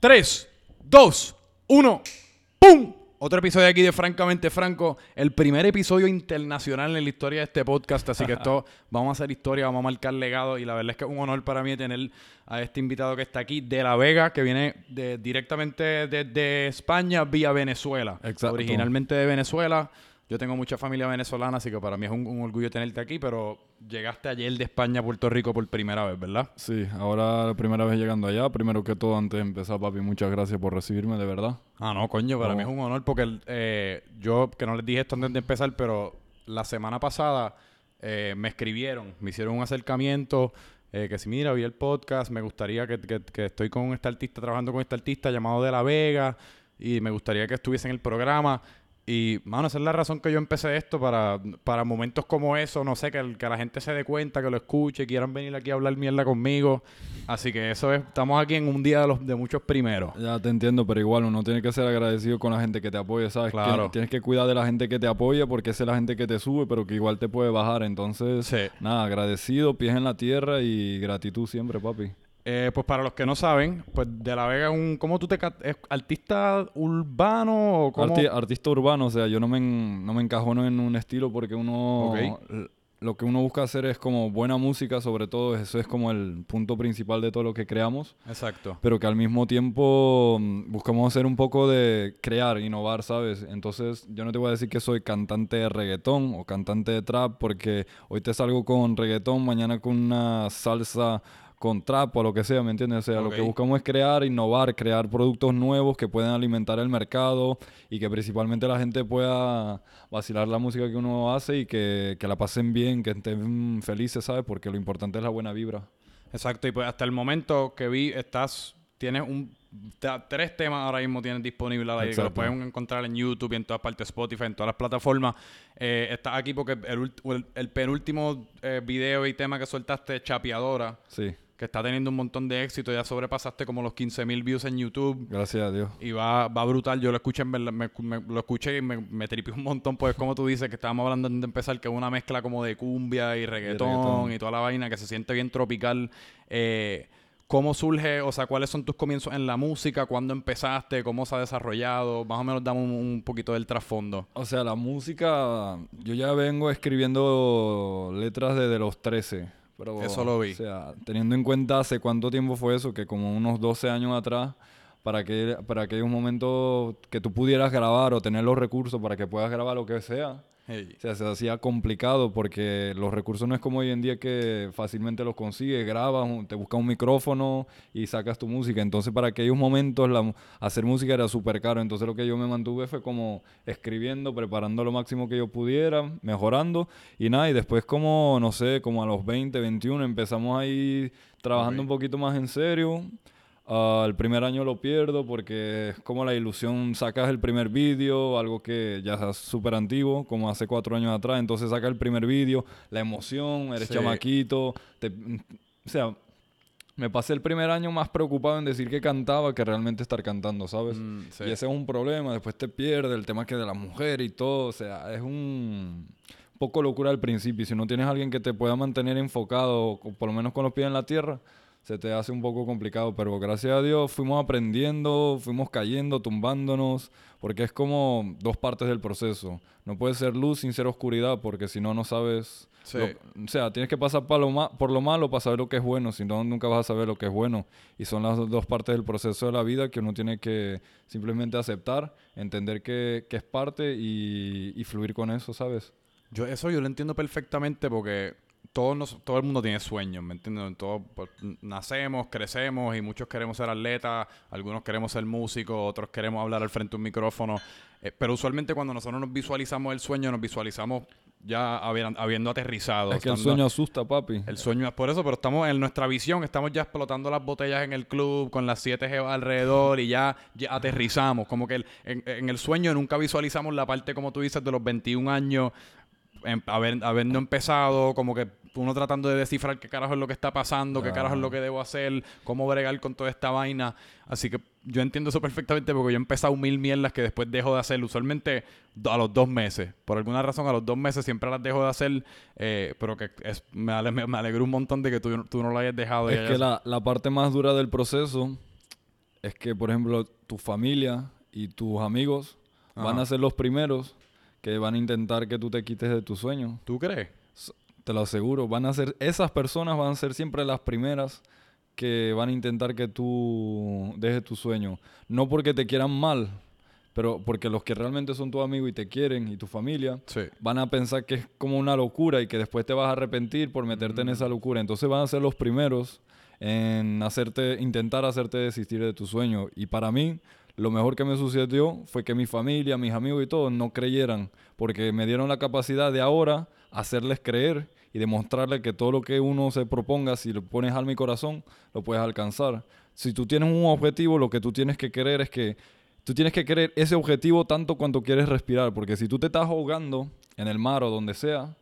3, 2, 1, ¡pum! Otro episodio aquí de Francamente Franco, el primer episodio internacional en la historia de este podcast, así que esto vamos a hacer historia, vamos a marcar legado y la verdad es que es un honor para mí tener a este invitado que está aquí de La Vega, que viene de, directamente desde España vía Venezuela, Exacto. originalmente de Venezuela. Yo tengo mucha familia venezolana, así que para mí es un, un orgullo tenerte aquí, pero llegaste ayer de España a Puerto Rico por primera vez, ¿verdad? Sí, ahora la primera vez llegando allá. Primero que todo, antes de empezar, papi, muchas gracias por recibirme, de verdad. Ah, no, coño, para No. mí es un honor porque eh, yo, que no les dije esto antes de empezar, pero la semana pasada eh, me escribieron, me hicieron un acercamiento, eh, que si mira, vi el podcast, me gustaría que, que- que estoy con este artista, trabajando con este artista llamado De La Vega, y me gustaría que estuviese en el programa. Y, mano, esa es la razón que yo empecé esto, para, para momentos como eso, no sé, que, el- que la gente se dé cuenta, que lo escuche, quieran venir aquí a hablar mierda conmigo. Así que eso es, estamos aquí en un día de, los, de muchos primeros. Ya te entiendo, pero igual uno tiene que ser agradecido con la gente que te apoya, ¿sabes? Claro. Tien- Tienes que cuidar de la gente que te apoya porque esa es la gente que te sube, pero que igual te puede bajar. Entonces, Sí. nada, agradecido, pies en la tierra y gratitud siempre, papi. Eh, pues para los que no saben, pues De La Vega es un... ¿Cómo tú te... ¿Es artista urbano o cómo? Arti- artista urbano, o sea, yo no me, en- no me encajono en un estilo porque uno... Lo que uno busca hacer es como buena música, sobre todo, eso es como el punto principal de todo lo que creamos. Exacto. pero que al mismo tiempo mm, buscamos hacer un poco de crear, innovar, ¿sabes? Entonces yo no te voy a decir que soy cantante de reggaetón o cantante de trap porque hoy te salgo con reggaetón, mañana con una salsa con trap o lo que sea, ¿me entiendes? O sea, lo que buscamos es crear, innovar, crear productos nuevos que puedan alimentar el mercado y que principalmente la gente pueda vacilar la música que uno hace y que, que la pasen bien, que estén felices, ¿sabes? Porque lo importante es la buena vibra. Exacto. Y pues hasta el momento que vi, estás... Tienes un... Tres temas ahora mismo tienes disponibles ahí, que lo pueden encontrar en YouTube y en todas partes, Spotify, en todas las plataformas. Eh, estás aquí porque el, el- el penúltimo eh, video y tema que soltaste, Chapeadora, Sí, que está teniendo un montón de éxito, ya sobrepasaste como los 15.000 views en YouTube. gracias a Dios. Y va, va brutal. Yo lo escuché, verdad, me, me- lo escuché y me, me tripió un montón. Pues, como tú dices, que estábamos hablando antes de empezar, que es una mezcla como de cumbia y reggaetón y, reggaetón. toda la vaina que se siente bien tropical. Eh, ¿Cómo surge? O sea, ¿cuáles son tus comienzos en la música? ¿Cuándo empezaste? ¿Cómo se ha desarrollado? Más o menos dame un, un poquito del trasfondo. O sea, la música, yo ya vengo escribiendo letras desde los 13. Pero, Eso lo vi. O sea, teniendo en cuenta hace cuánto tiempo fue eso, que como unos 12 años atrás, para que para aquellos momentos que tú pudieras grabar o tener los recursos para que puedas grabar lo que sea, Hey. o sea, se hacía complicado porque los recursos no es como hoy en día que fácilmente los consigues, grabas, te buscas un micrófono y sacas tu música. Entonces, para aquellos momentos, la hacer música era súper caro. Entonces, lo que yo me mantuve fue como escribiendo, preparando lo máximo que yo pudiera, mejorando y nada. Y después, como, no sé, como a los 20, 21, empezamos ahí trabajando Ok. un poquito más en serio. Ah, el primer año lo pierdo porque es como la ilusión, sacas el primer vídeo, algo que ya es súper antiguo, como hace cuatro años atrás, entonces sacas el primer vídeo, la emoción, eres Sí. chamaquito, te- o sea, me pasé el primer año más preocupado en decir que cantaba que realmente estar cantando, ¿sabes? Mm, sí. Y ese es un problema, después te pierdes el tema que de la mujer y todo, o sea, es un poco locura al principio, si no tienes a alguien que te pueda mantener enfocado, por lo menos con los pies en la tierra, se te hace un poco complicado, pero gracias a Dios fuimos aprendiendo, fuimos cayendo, tumbándonos, porque es como dos partes del proceso. No puede ser luz sin ser oscuridad, porque si no, no sabes... Sí. lo- o sea, tienes que pasar pa lo ma- por lo malo para saber lo que es bueno, si no, nunca vas a saber lo que es bueno. Y son las dos partes del proceso de la vida que uno tiene que simplemente aceptar, entender que, que es parte y, y fluir con eso, ¿sabes? Yo eso yo lo entiendo perfectamente porque todos nos- todo el mundo tiene sueños, ¿me entiendes? Todos pues, nacemos, crecemos y muchos queremos ser atletas, algunos queremos ser músicos, otros queremos hablar al frente de un micrófono. Eh, pero usualmente cuando nosotros nos visualizamos el sueño, nos visualizamos ya habi- habiendo aterrizado. Es que el sueño asusta, papi. el sueño es por eso, pero estamos en nuestra visión, estamos ya explotando las botellas en el club con las siete jevas alrededor y ya, ya aterrizamos. Como que el- en, en el sueño nunca visualizamos la parte, como tú dices, de los 21 años, em- haber- habiendo empezado, como que uno tratando de descifrar qué carajo es lo que está pasando, qué carajo es lo que debo hacer, cómo bregar con toda esta vaina. Así que yo entiendo eso perfectamente porque yo he empezado mil mierdas que después dejo de hacer, usualmente a los dos meses. Por alguna razón, a los dos meses siempre las dejo de hacer, eh, pero que es, me, ale- me, me alegró un montón de que tú, tú no lo hayas dejado. Es que hayas- la, la parte más dura del proceso es que, por ejemplo, tu familia y tus amigos van Ajá. a ser los primeros que van a intentar que tú te quites de tu sueño. ¿Tú crees? Te lo aseguro. Van a ser, esas personas van a ser siempre las primeras que van a intentar que tú dejes tu sueño. No porque te quieran mal, pero porque los que realmente son tus amigos y te quieren y tu familia Sí. van a pensar que es como una locura y que después te vas a arrepentir por meterte en esa locura. Entonces van a ser los primeros en hacerte, intentar hacerte desistir de tu sueño. Y para mí, lo mejor que me sucedió fue que mi familia, mis amigos y todos no creyeran, porque me dieron la capacidad de ahora hacerles creer y demostrarles que todo lo que uno se proponga, si lo pones alma y corazón, lo puedes alcanzar. Si tú tienes un objetivo, lo que tú tienes que querer es que Tú tienes que querer ese objetivo tanto cuanto quieres respirar, porque si tú te estás ahogando en el mar o donde sea,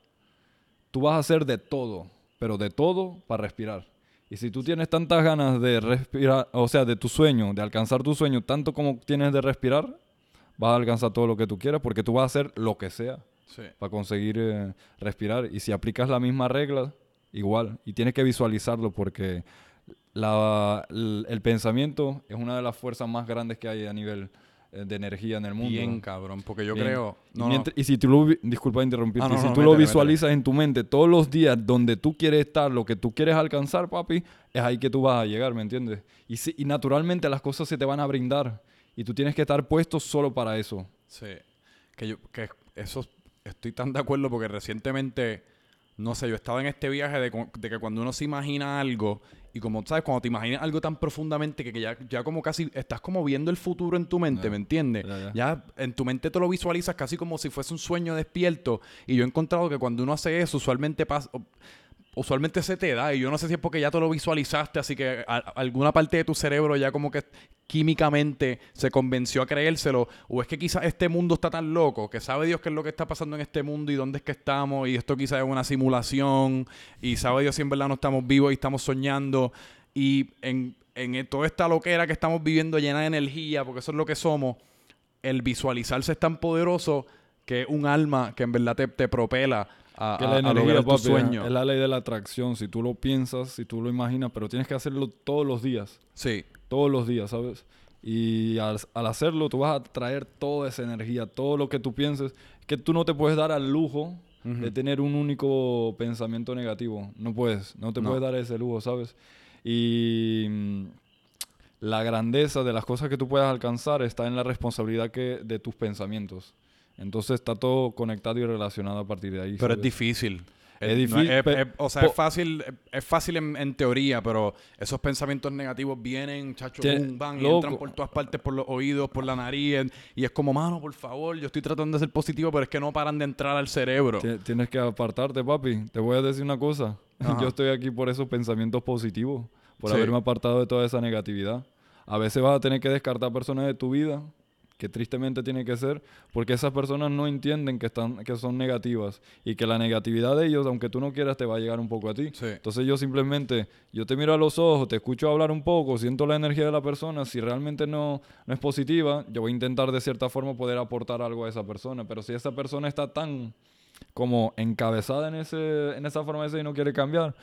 tú vas a hacer de todo, pero de todo para respirar. Y si tú tienes tantas ganas de respirar, o sea, de tu sueño, de alcanzar tu sueño, tanto como tienes de respirar, vas a alcanzar todo lo que tú quieras, porque tú vas a hacer lo que sea Sí. para conseguir eh, respirar. Y si aplicas la misma regla, igual. Y tienes que visualizarlo porque la- el, el pensamiento es una de las fuerzas más grandes que hay a nivel de energía en el mundo. Bien, cabrón, porque yo Bien. creo... Y, No, y si tú lo, disculpa interrumpirte, Ah, no, si tú lo visualizas en tu mente todos los días donde tú quieres estar, lo que tú quieres alcanzar, papi, es ahí que tú vas a llegar, ¿me entiendes? Y, si- y naturalmente las cosas se te van a brindar y tú tienes que estar puesto solo para eso. Sí. Que yo, que eso estoy tan de acuerdo porque recientemente, no sé, yo estaba en este viaje de, de que cuando uno se imagina algo, y como sabes, cuando te imaginas algo tan profundamente que, que ya, ya como casi estás como viendo el futuro en tu mente. ¿me entiendes? Ya en tu mente te lo visualizas casi como si fuese un sueño despierto. Y yo he encontrado que cuando uno hace eso, usualmente pasa. Usualmente se te da, y yo no sé si es porque ya te lo visualizaste, así que alguna parte de tu cerebro ya como que químicamente se convenció a creérselo, o es que quizás este mundo está tan loco, que sabe Dios qué es lo que está pasando en este mundo y dónde es que estamos, y esto quizás es una simulación, y sabe Dios si en verdad no estamos vivos y estamos soñando, y en, en toda esta loquera que estamos viviendo llena de energía, porque eso es lo que somos, el visualizarse es tan poderoso que un alma que en verdad te, te propela a, Que a- la a energía, lograr tu sueño. es la ley de la atracción. Si tú lo piensas, si tú lo imaginas, pero tienes que hacerlo todos los días. Sí, Todos los días, ¿sabes? Y al, al hacerlo, tú vas a traer toda esa energía, todo lo que tú pienses. Que tú no te puedes dar al lujo de tener un único pensamiento negativo. No puedes, no te No. puedes dar ese lujo, ¿sabes? Y mm, la grandeza de las cosas que tú puedas alcanzar está en la responsabilidad que, de tus pensamientos. Entonces está todo conectado y relacionado a partir de ahí. pero es difícil. Es no difícil, es- pe- es- o sea, es fácil, es, fácil en, en teoría, pero esos pensamientos negativos vienen, chacho, boom, bang, y entran por todas partes, por los oídos, por la nariz, y es como, mano, por favor, yo estoy tratando de ser positivo, pero es que no paran de entrar al cerebro. Tie- Tienes que apartarte, papi. Te voy a decir una cosa. Ajá. Yo estoy aquí por esos pensamientos positivos, por Sí. haberme apartado de toda esa negatividad. A veces vas a tener que descartar personas de tu vida, que tristemente tiene que ser, porque esas personas no entienden que, están, que son negativas y que la negatividad de ellos, aunque tú no quieras, te va a llegar un poco a ti. Sí. Entonces yo simplemente, yo te miro a los ojos, te escucho hablar un poco, siento la energía de la persona, si realmente no, no es positiva, yo voy a intentar de cierta forma poder aportar algo a esa persona, pero si esa persona está tan como encabezada en, ese, en esa forma de ser y no quiere cambiar,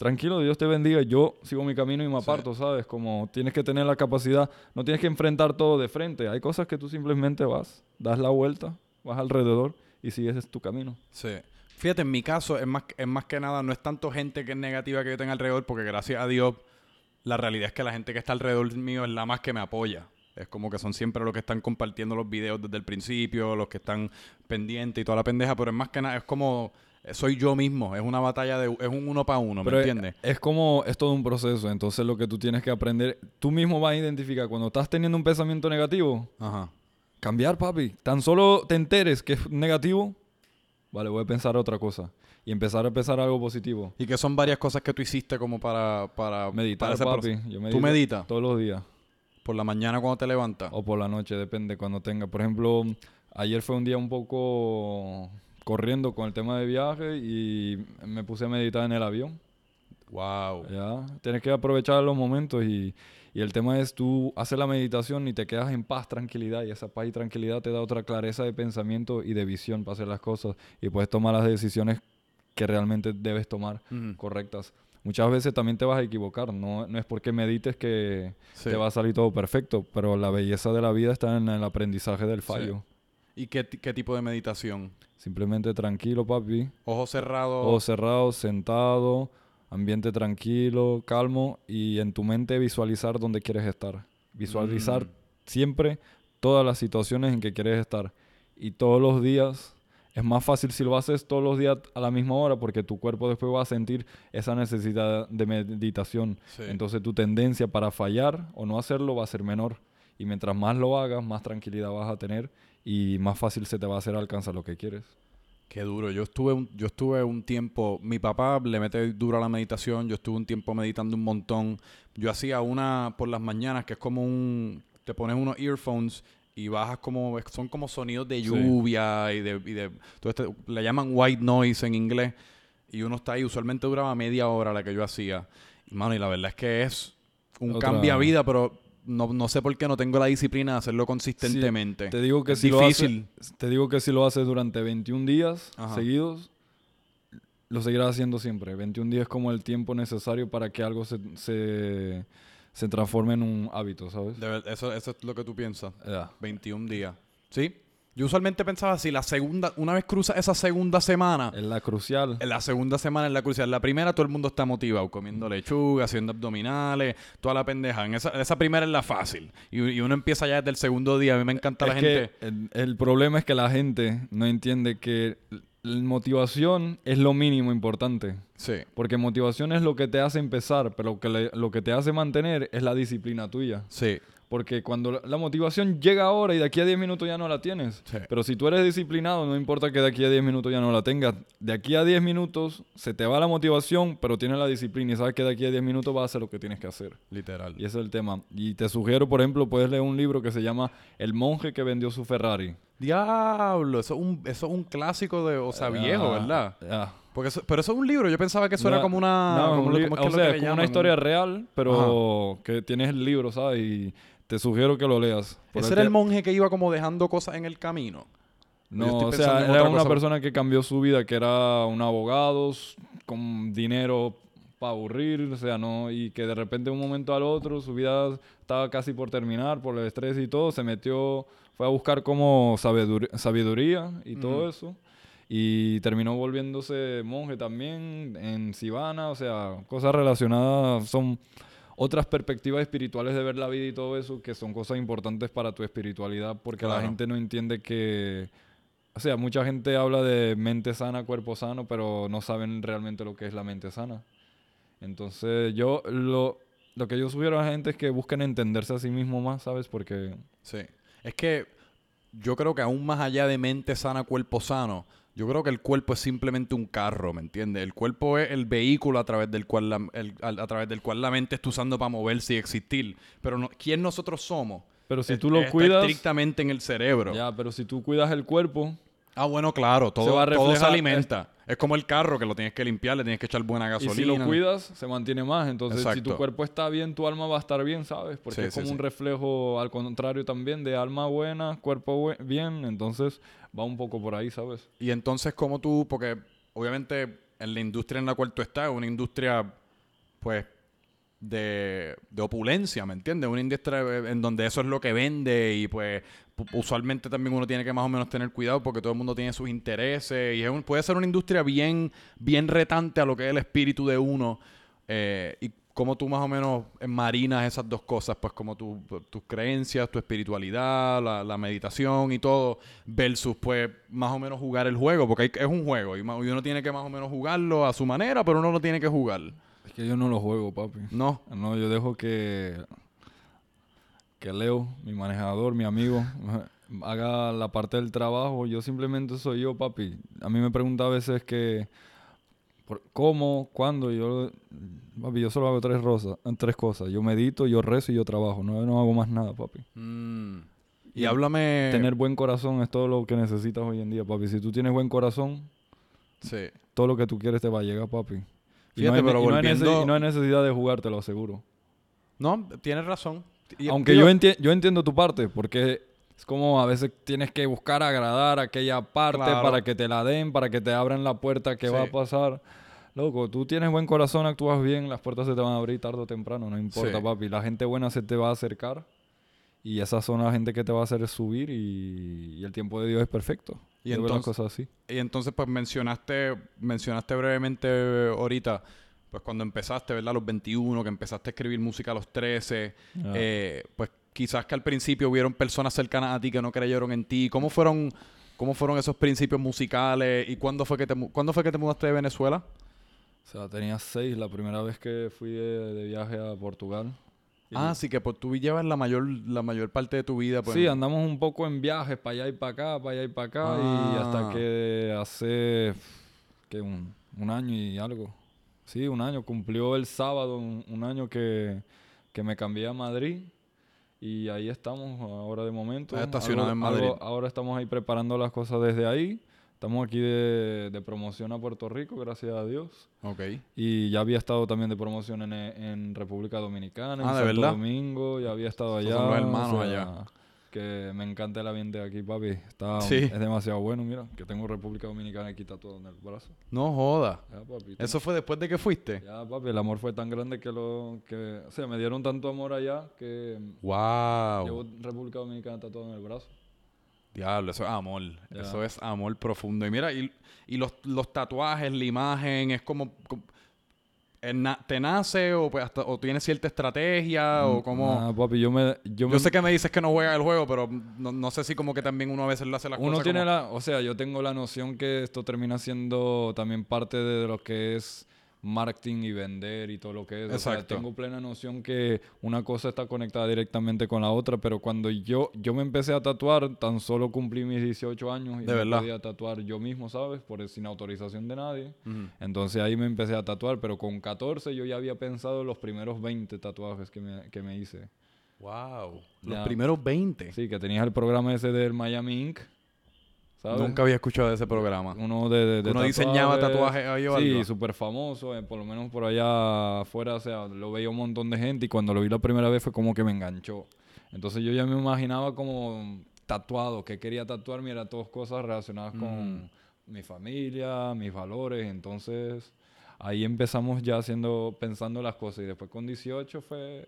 tranquilo, Dios te bendiga, yo sigo mi camino y me aparto, ¿sabes? Como tienes que tener la capacidad, no tienes que enfrentar todo de frente, hay cosas que tú simplemente vas, das la vuelta, vas alrededor y sigues tu camino. Sí. Fíjate, en mi caso es más, es más que nada, no es tanto gente que es negativa que yo tenga alrededor, porque gracias a Dios, la realidad es que la gente que está alrededor mío es la más que me apoya. Es como que son siempre los que están compartiendo los videos desde el principio, los que están pendientes y toda la pendeja, pero es más que nada, es como, soy yo mismo, es una batalla de, es un uno para uno, ¿me Pero es- entiendes? Es, como, es todo un proceso, entonces lo que tú tienes que aprender, tú mismo vas a identificar cuando estás teniendo un pensamiento negativo, Ajá. cambiar, papi. Tan solo te enteres que es negativo, vale, voy a pensar otra cosa. Y empezar a pensar algo positivo. Y que son varias cosas que tú hiciste como para, para Meditar, para papi. Yo ¿Tú medito meditas? Todos los días. Por la mañana cuando te levantas. O por la noche, depende cuando tenga. Por ejemplo, ayer fue un día un poco corriendo con el tema de viaje y me puse a meditar en el avión. Wow. Ya, tienes que aprovechar los momentos y, y el tema es tú haces la meditación y te quedas en paz, tranquilidad y esa paz y tranquilidad te da otra clareza de pensamiento y de visión para hacer las cosas y puedes tomar las decisiones que realmente debes tomar correctas. muchas veces también te vas a equivocar. No, no es porque medites que Sí. te va a salir todo perfecto, pero la belleza de la vida está en el aprendizaje del fallo. ¿Y qué, qué tipo de meditación? Simplemente tranquilo, papi. Ojos cerrados. Ojos cerrados, sentado, ambiente tranquilo, calmo y en tu mente visualizar dónde quieres estar. Visualizar Mm. siempre todas las situaciones en que quieres estar. Y todos los días, es más fácil si lo haces todos los días a la misma hora porque tu cuerpo después va a sentir esa necesidad de meditación. Sí. Entonces tu tendencia para fallar o no hacerlo va a ser menor. Y mientras más lo hagas, más tranquilidad vas a tener y más fácil se te va a hacer alcanzar lo que quieres. Qué duro. Yo estuve, un, yo estuve un tiempo, mi papá le mete duro a la meditación, yo estuve un tiempo meditando un montón. Yo hacía una por las mañanas que es como un, te pones unos earphones y bajas como, son como sonidos de Sí. lluvia y de, y de todo este- le llaman white noise en inglés. Y uno está ahí, usualmente duraba media hora la que yo hacía. Y mano, y la verdad es que es un Otra- cambio a vida, pero no, no sé por qué no tengo la disciplina de hacerlo consistentemente. Te digo que Es si difícil. lo haces, te digo que si lo haces durante 21 días Ajá. seguidos, lo seguirás haciendo siempre. 21 días es como el tiempo necesario para que algo se, se, se transforme en un hábito, ¿sabes? De eso, eso es lo que tú piensas. Ya. 21 días. ¿Sí? Yo usualmente pensaba si la segunda, una vez cruza esa segunda semana, Es la crucial. en la segunda semana es la crucial. La primera todo el mundo está motivado, comiendo lechuga, haciendo abdominales, toda la pendeja. En esa, esa primera es la fácil. Y, y uno empieza ya desde el segundo día. A mí me encanta la gente. el, el problema es que la gente no entiende que la motivación es lo mínimo importante. Sí. Porque motivación es lo que te hace empezar, pero lo que, le- lo que te hace mantener es la disciplina tuya. Sí. Porque cuando la, motivación llega ahora y de aquí a 10 minutos ya no la tienes. Sí. Pero si tú eres disciplinado, no importa que de aquí a 10 minutos ya no la tengas. De aquí a 10 minutos se te va la motivación, pero tienes la disciplina y sabes que de aquí a 10 minutos vas a hacer lo que tienes que hacer. Literal. Y ese es el tema. Y te sugiero, por ejemplo, puedes leer un libro que se llama El monje que vendió su Ferrari. Diablo, eso es un, eso es un clásico de, o sea, viejo, Ah, ¿verdad? ya. Porque eso- pero eso es un libro. Yo pensaba que eso era como una. no, como un lo- li- ¿cómo es o que sea, es como una historia real, pero que tienes el libro, ¿sabes? Y te sugiero que lo leas. Por Ese el era el monje que iba como dejando cosas en el camino. No, o sea, era una cosa. persona que cambió su vida, que era un abogado con dinero para aburrir, o sea, no, y que de repente de un momento al otro su vida estaba casi por terminar por el estrés y todo, se metió, fue a buscar como sabidur- sabiduría y todo eso, y terminó volviéndose monje también en Sivana, o sea, cosas relacionadas, son otras perspectivas espirituales de ver la vida y todo eso, que son cosas importantes para tu espiritualidad, porque la gente no entiende que o sea, mucha gente habla de mente sana, cuerpo sano, pero no saben realmente lo que es la mente sana. Entonces, yo lo, lo que yo sugiero a la gente es que busquen entenderse a sí mismo más, ¿sabes? Porque Sí. Es que yo creo que aún más allá de mente sana, cuerpo sano, yo creo que el cuerpo es simplemente un carro, ¿me entiendes? El cuerpo es el vehículo a través del cual la, el- a, a través del cual la mente está usando para moverse y existir. Pero no, ¿quién nosotros somos? Pero si Es- tú lo cuidas- estrictamente en el cerebro. ya, pero si tú cuidas el cuerpo, Ah, bueno, claro, todo, Se va a todo se reflejar- alimenta. Es como el carro que lo tienes que limpiar, le tienes que echar buena y gasolina. si lo cuidas, se mantiene más. Entonces, si tu cuerpo está bien, tu alma va a estar bien, ¿sabes? Porque Sí, es sí, como un sí. reflejo al contrario también de alma buena, cuerpo bien. Entonces, va un poco por ahí, ¿sabes? Y entonces, como tú, porque obviamente en la industria en la cual tú estás, una industria, pues, de, de opulencia, ¿me entiendes? Una industria en donde eso es lo que vende y pues pu- usualmente también uno tiene que más o menos tener cuidado porque todo el mundo tiene sus intereses y es un- puede ser una industria bien, bien retante a lo que es el espíritu de uno eh, y como tú más o menos marinas esas dos cosas, pues como tu- tus creencias, tu espiritualidad, la, meditación y todo, versus pues más o menos jugar el juego, porque hay- es un juego y uno tiene que más o menos jugarlo a su manera, pero uno lo tiene que jugar. Es que yo no lo juego, papi. No, No, yo dejo que, que Leo, mi manejador, mi amigo, haga la parte del trabajo. Yo simplemente soy yo, papi. A mí me pregunta a veces que cómo, cuándo. y Yo, papi, yo solo hago tres, rosas, tres cosas. Yo medito, yo rezo y yo trabajo. No, no hago más nada, papi. Mm. Y háblame. Tener buen corazón es todo lo que necesitas hoy en día, papi. Si tú tienes buen corazón, Sí. todo lo que tú quieres te va a llegar, papi. Fíjate, no hay, pero y no hay nece- volviendo- y no hay necesidad de jugar, te lo aseguro. No, tienes razón. Y- Aunque yo, enti- yo entiendo tu parte, porque es como a veces tienes que buscar agradar a aquella parte Claro. para que te la den, para que te abran la puerta que va a pasar. Loco, tú tienes buen corazón, actúas bien, las puertas se te van a abrir tarde o temprano, no importa, Sí. papi. La gente buena se te va a acercar y esas son la gente que te va a hacer subir y, y el tiempo de Dios es perfecto. Y las entonces- cosas así. Y entonces, pues mencionaste, mencionaste brevemente ahorita, pues cuando empezaste, ¿verdad? A los 21, que empezaste a escribir música a los 13, Ah. eh, pues quizás que al principio hubieron personas cercanas a ti que no creyeron en ti. ¿Cómo fueron, cómo fueron esos principios musicales y cuándo fue que te, ¿cuándo fue que te mudaste de Venezuela? O sea, tenía seis la primera vez que fui de, de viaje a Portugal. Ah, sí, que pues tú llevas la mayor, la mayor parte de tu vida. Pues, Sí, andamos un poco en viajes para allá y para acá, para allá y para acá. Y Ah. hasta que hace que un, un año y algo. Sí, un año. Cumplió el sábado un, un año que, que me cambié a Madrid. Y ahí estamos ahora de momento. Estacionado en Madrid. algo- ahora estamos ahí preparando las cosas desde ahí. Estamos aquí de, de promoción a Puerto Rico, gracias a Dios. Ok. Y ya había estado también de promoción en, en República Dominicana, Ah, en ¿de Santo verdad? Domingo, ya había estado allá. son los o hermanos sea, allá. Que me encanta el ambiente de aquí, papi. Está, Sí. Es demasiado bueno, mira, que tengo República Dominicana aquí tatuado en el brazo. No joda. Ya, papi. ¿Eso fue después de que fuiste? Ya, papi, el amor fue tan grande que lo... Que, o sea, me dieron tanto amor allá que Wow. llevo República Dominicana tatuado en el brazo. Diablo, eso es amor. Eso es amor profundo. Y mira, y, y los, los tatuajes, la imagen, es como... como- ¿Te nace o, pues, hasta- o tienes cierta estrategia o como... Ah, papi, yo me... Yo, me, sé que me dices que no juegas el juego, pero no, no sé si como que también uno a veces le hace las Uno cosas tiene como- la, o sea, yo tengo la noción que esto termina siendo también parte de lo que es marketing y vender y todo lo que es. O sea, Exacto. tengo plena noción que una cosa está conectada directamente con la otra, pero cuando yo, yo me empecé a tatuar, tan solo cumplí mis 18 años y De me verdad. podía tatuar yo mismo, ¿sabes? Por sin autorización de nadie. Entonces ahí me empecé a tatuar, pero con 14 yo ya había pensado los primeros 20 tatuajes que me, que me hice. Wow. Los Ya. primeros 20. Sí, que tenías el programa ese del Miami Inc. ¿sabes? Nunca había escuchado de ese programa. Uno de, de- de Uno diseñaba tatuajes ahí o Sí, súper famoso, eh, por lo menos por allá afuera, o sea, lo veía un montón de gente y cuando lo vi la primera vez fue como que me enganchó. Entonces yo ya me imaginaba como tatuado, que quería tatuarme, era todas cosas relacionadas con Mm. mi familia, mis valores, entonces ahí empezamos ya haciendo, pensando las cosas y después con 18 fue...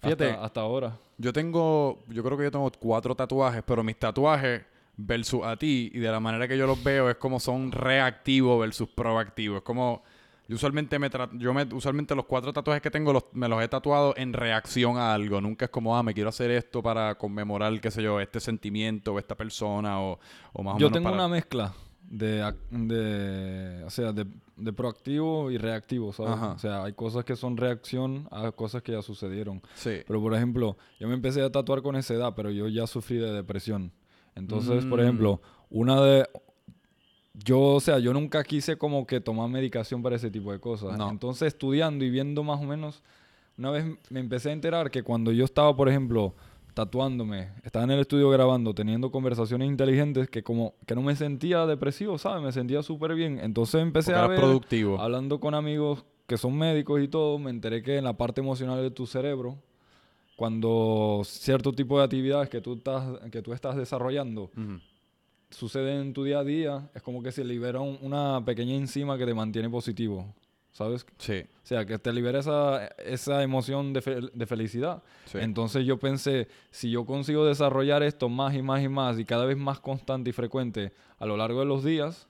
Fíjate. hasta, hasta ahora. Yo tengo, yo creo que yo tengo cuatro tatuajes, pero mis tatuajes versus a ti y de la manera que yo los veo es como son reactivos versus proactivos. Es como, yo usualmente me yo me, usualmente los cuatro tatuajes que tengo los, me los he tatuado en reacción a algo. Nunca es como, ah, me quiero hacer esto para conmemorar, qué sé yo, este sentimiento o esta persona o, o más o Yo menos tengo para- una mezcla de, de o sea, de, de proactivo y reactivo, ¿sabes? Ajá. O sea, hay cosas que son reacción a cosas que ya sucedieron. Sí. Pero, por ejemplo, yo me empecé a tatuar con esa edad, pero yo ya sufrí de depresión. Entonces, por Mm. ejemplo, una de... Yo, o sea, yo nunca quise como que tomar medicación para ese tipo de cosas. No. Entonces, estudiando y viendo más o menos, una vez me empecé a enterar que cuando yo estaba, por ejemplo, tatuándome, estaba en el estudio grabando, teniendo conversaciones inteligentes, que como que no me sentía depresivo, ¿sabes? Me sentía súper bien. Entonces empecé Porque a ver, productivo. hablando con amigos que son médicos y todo, me enteré que en la parte emocional de tu cerebro, cuando cierto tipo de actividades que tú estás, que tú estás desarrollando Ujú. suceden en tu día a día, es como que se libera un- una pequeña enzima que te mantiene positivo, ¿sabes? Sí. O sea, que te libera esa, esa emoción de, fel- de felicidad. Sí. Entonces yo pensé, si yo consigo desarrollar esto más y más y más y cada vez más constante y frecuente a lo largo de los días,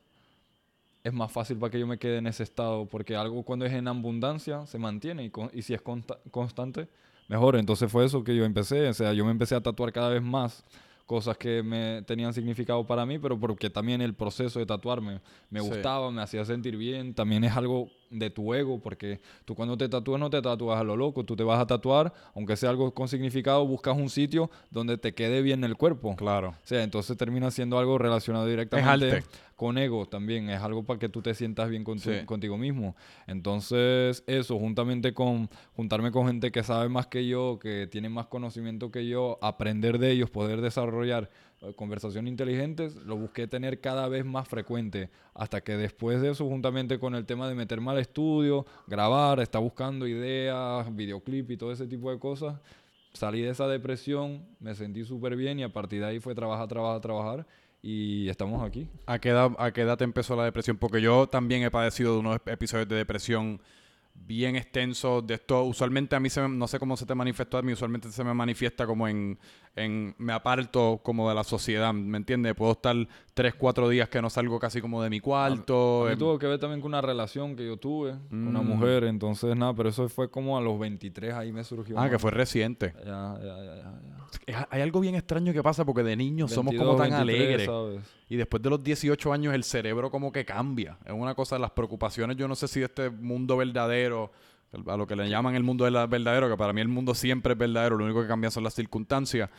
es más fácil para que yo me quede en ese estado, porque algo cuando es en abundancia se mantiene y, con- y si es consta- constante, mejor. Entonces fue eso que yo empecé, o sea, yo me empecé a tatuar cada vez más cosas que me tenían significado para mí, pero porque también el proceso de tatuarme me Sí. gustaba, me hacía sentir bien, también es algo de tu ego, porque tú cuando te tatúas no te tatúas a lo loco, tú te vas a tatuar, aunque sea algo con significado, buscas un sitio donde te quede bien el cuerpo. Claro. O sea, entonces termina siendo algo relacionado directamente con ego también. Es algo para que tú te sientas bien con tu- Sí. contigo mismo. Entonces, eso, juntamente con juntarme con gente que sabe más que yo, que tiene más conocimiento que yo, aprender de ellos, poder desarrollar eh, conversaciones inteligentes, lo busqué tener cada vez más frecuente. Hasta que después de eso, juntamente con el tema de meterme al estudio, grabar, estar buscando ideas, videoclip y todo ese tipo de cosas, salí de esa depresión, me sentí súper bien y a partir de ahí fue trabajar, trabajar, trabajar. y estamos aquí. ¿A qué, edad, ¿A qué edad te empezó la depresión? Porque yo también he padecido de unos episodios de depresión bien extensos de esto. Usualmente a mí, no sé cómo se te manifestó a mí, usualmente se me manifiesta como en, en me aparto como de la sociedad, ¿me entiendes? Puedo estar tres, cuatro días que no salgo casi como de mi cuarto. A mí em, tuvo que ver también con una relación que yo tuve con una Mm. mujer, entonces nada, pero eso fue como a los 23, ahí me surgió. ah, que fue reciente. Ya, ya, ya, ya, Hay algo bien extraño que pasa porque de niños somos como 22, tan 23, alegres. ¿sabes? Y después de los 18 años el cerebro como que cambia. Es una cosa, las preocupaciones, yo no sé si de este mundo verdadero, a lo que le llaman el mundo verdadero, que para mí el mundo siempre es verdadero, lo único que cambia son las circunstancias,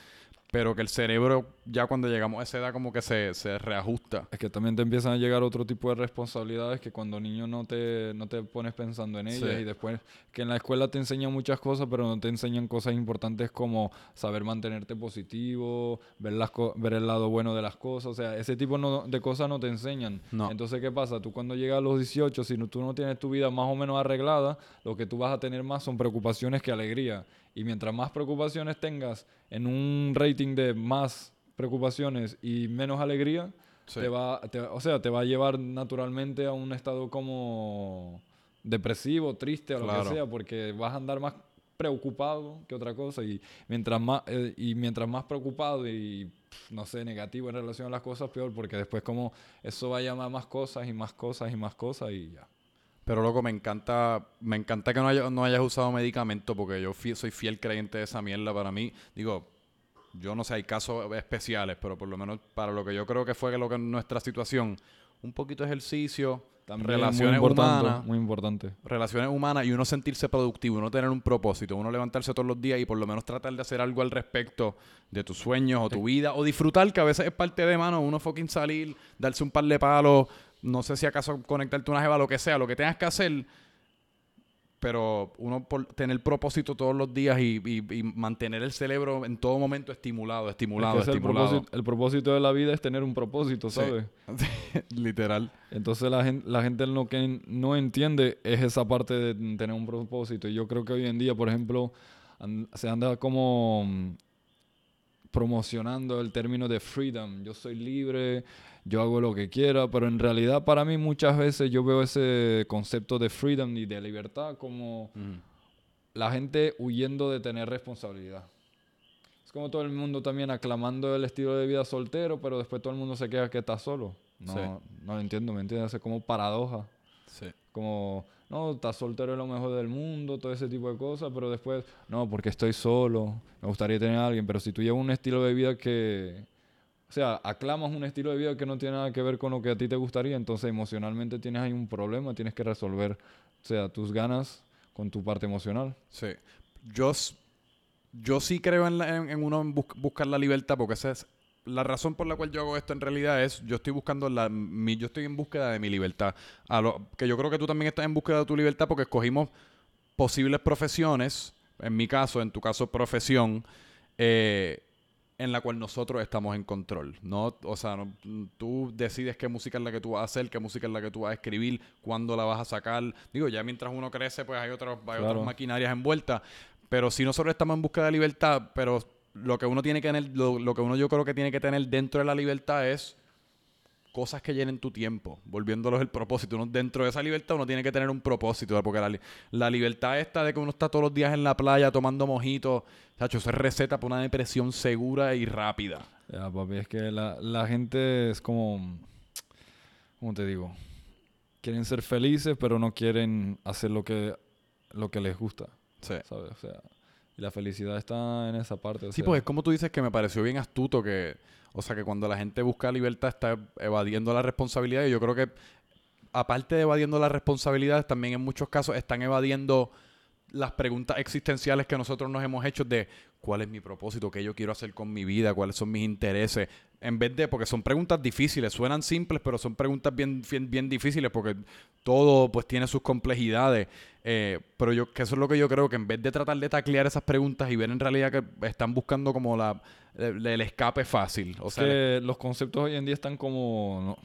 pero que el cerebro ya cuando llegamos a esa edad como que se, se reajusta. Es que también te empiezan a llegar otro tipo de responsabilidades que cuando niño no te, no te pones pensando en ellas Sí. y después que en la escuela te enseñan muchas cosas pero no te enseñan cosas importantes como saber mantenerte positivo, ver, las co- ver el lado bueno de las cosas, o sea, ese tipo no- de cosas no te enseñan. No. Entonces, ¿qué pasa? Tú cuando llegas a los 18, si no- tú no tienes tu vida más o menos arreglada, lo que tú vas a tener más son preocupaciones que alegría. Y mientras más preocupaciones tengas en un rating de más preocupaciones y menos alegría, Sí. te va, te- o sea, te va a llevar naturalmente a un estado como depresivo, triste, o lo Claro. que sea, porque vas a andar más preocupado que otra cosa y mientras más eh, y mientras más preocupado y pf, no sé negativo en relación a las cosas peor porque después como eso va a llamar más cosas y más cosas y más cosas y ya Pero loco, me encanta, me encanta que no, haya- no hayas usado medicamento porque yo fie- soy fiel creyente de esa mierda para mí. Digo, yo no sé, hay casos especiales, pero por lo menos para lo que yo creo que fue lo que nuestra situación, un poquito de ejercicio, también relaciones muy humanas, muy importante. Relaciones humanas y uno sentirse productivo, uno tener un propósito, uno levantarse todos los días y por lo menos tratar de hacer algo al respecto de tus sueños o tu vida o disfrutar, que a veces es parte de mano, uno fucking salir, darse un par de palos, no sé si acaso conectarte una jeva, lo que sea, lo que tengas que hacer, pero uno por tener propósito todos los días y, y- y mantener el cerebro en todo momento estimulado, Es estimulado, que el, estimulado. propósito, el propósito de la vida es tener un propósito Sí. ¿sabes? Literal. Entonces la gente, la gente lo que no entiende es esa parte de tener un propósito. Y yo creo que hoy en día, por ejemplo, se anda como mm, promocionando el término de freedom. Yo soy libre, yo hago lo que quiera, pero en realidad para mí muchas veces yo veo ese concepto de freedom y de libertad como la gente huyendo de tener responsabilidad. Es como todo el mundo también aclamando el estilo de vida soltero, pero después todo el mundo se queda que está solo. No, Sí. no lo entiendo, ¿me entiendes? Es como paradoja. Sí. Como, no, estás soltero es lo mejor del mundo, todo ese tipo de cosas, pero después, no, porque estoy solo, me gustaría tener a alguien, pero si tú llevas un estilo de vida que, o sea, aclamas un estilo de vida que no tiene nada que ver con lo que a ti te gustaría, entonces emocionalmente tienes ahí un problema, tienes que resolver, o sea, tus ganas con tu parte emocional. Sí. Yo, yo sí creo en, la- en- en uno bus- buscar la libertad, porque esa es la razón por la cual yo hago esto en realidad es yo estoy buscando la mi, yo estoy en búsqueda de mi libertad. A lo, que yo creo que tú también estás en búsqueda de tu libertad porque escogimos posibles profesiones, en mi caso, en tu caso profesión, eh, en la cual nosotros estamos en control. ¿no? O sea, no- tú decides qué música es la que tú vas a hacer, qué música es la que tú vas a escribir, cuándo la vas a sacar. Digo, ya mientras uno crece, pues hay, otros, hay Claro. otras maquinarias envueltas. Pero si nosotros estamos en búsqueda de libertad, pero lo que uno tiene que tener, lo, lo que uno yo creo que tiene que tener dentro de la libertad es cosas que llenen tu tiempo, volviéndolos el propósito. Uno, dentro de esa libertad uno tiene que tener un propósito, porque la, la libertad esta de que uno está todos los días en la playa tomando mojitos, chacho, eso es receta para una depresión segura y rápida. Ya, papi, es que la, la gente es como, ¿cómo te digo? Quieren ser felices, pero no quieren hacer lo que, lo que les gusta, Sí. ¿sabes? O sea, y la felicidad está en esa parte. o Sí, sea, pues es como tú dices que me pareció bien astuto que, o sea, que cuando la gente busca libertad está evadiendo la responsabilidad. Y yo creo que aparte de evadiendo las responsabilidades, también en muchos casos están evadiendo las preguntas existenciales que nosotros nos hemos hecho de cuál es mi propósito, qué yo quiero hacer con mi vida, cuáles son mis intereses, en vez de, porque son preguntas difíciles, suenan simples, pero son preguntas bien, bien, bien difíciles porque todo pues tiene sus complejidades, eh, pero yo, que eso es lo que yo creo, que en vez de tratar de taclear esas preguntas y ver en realidad que están buscando como la, el, el escape fácil, o sea, que los conceptos hoy en día están como, no,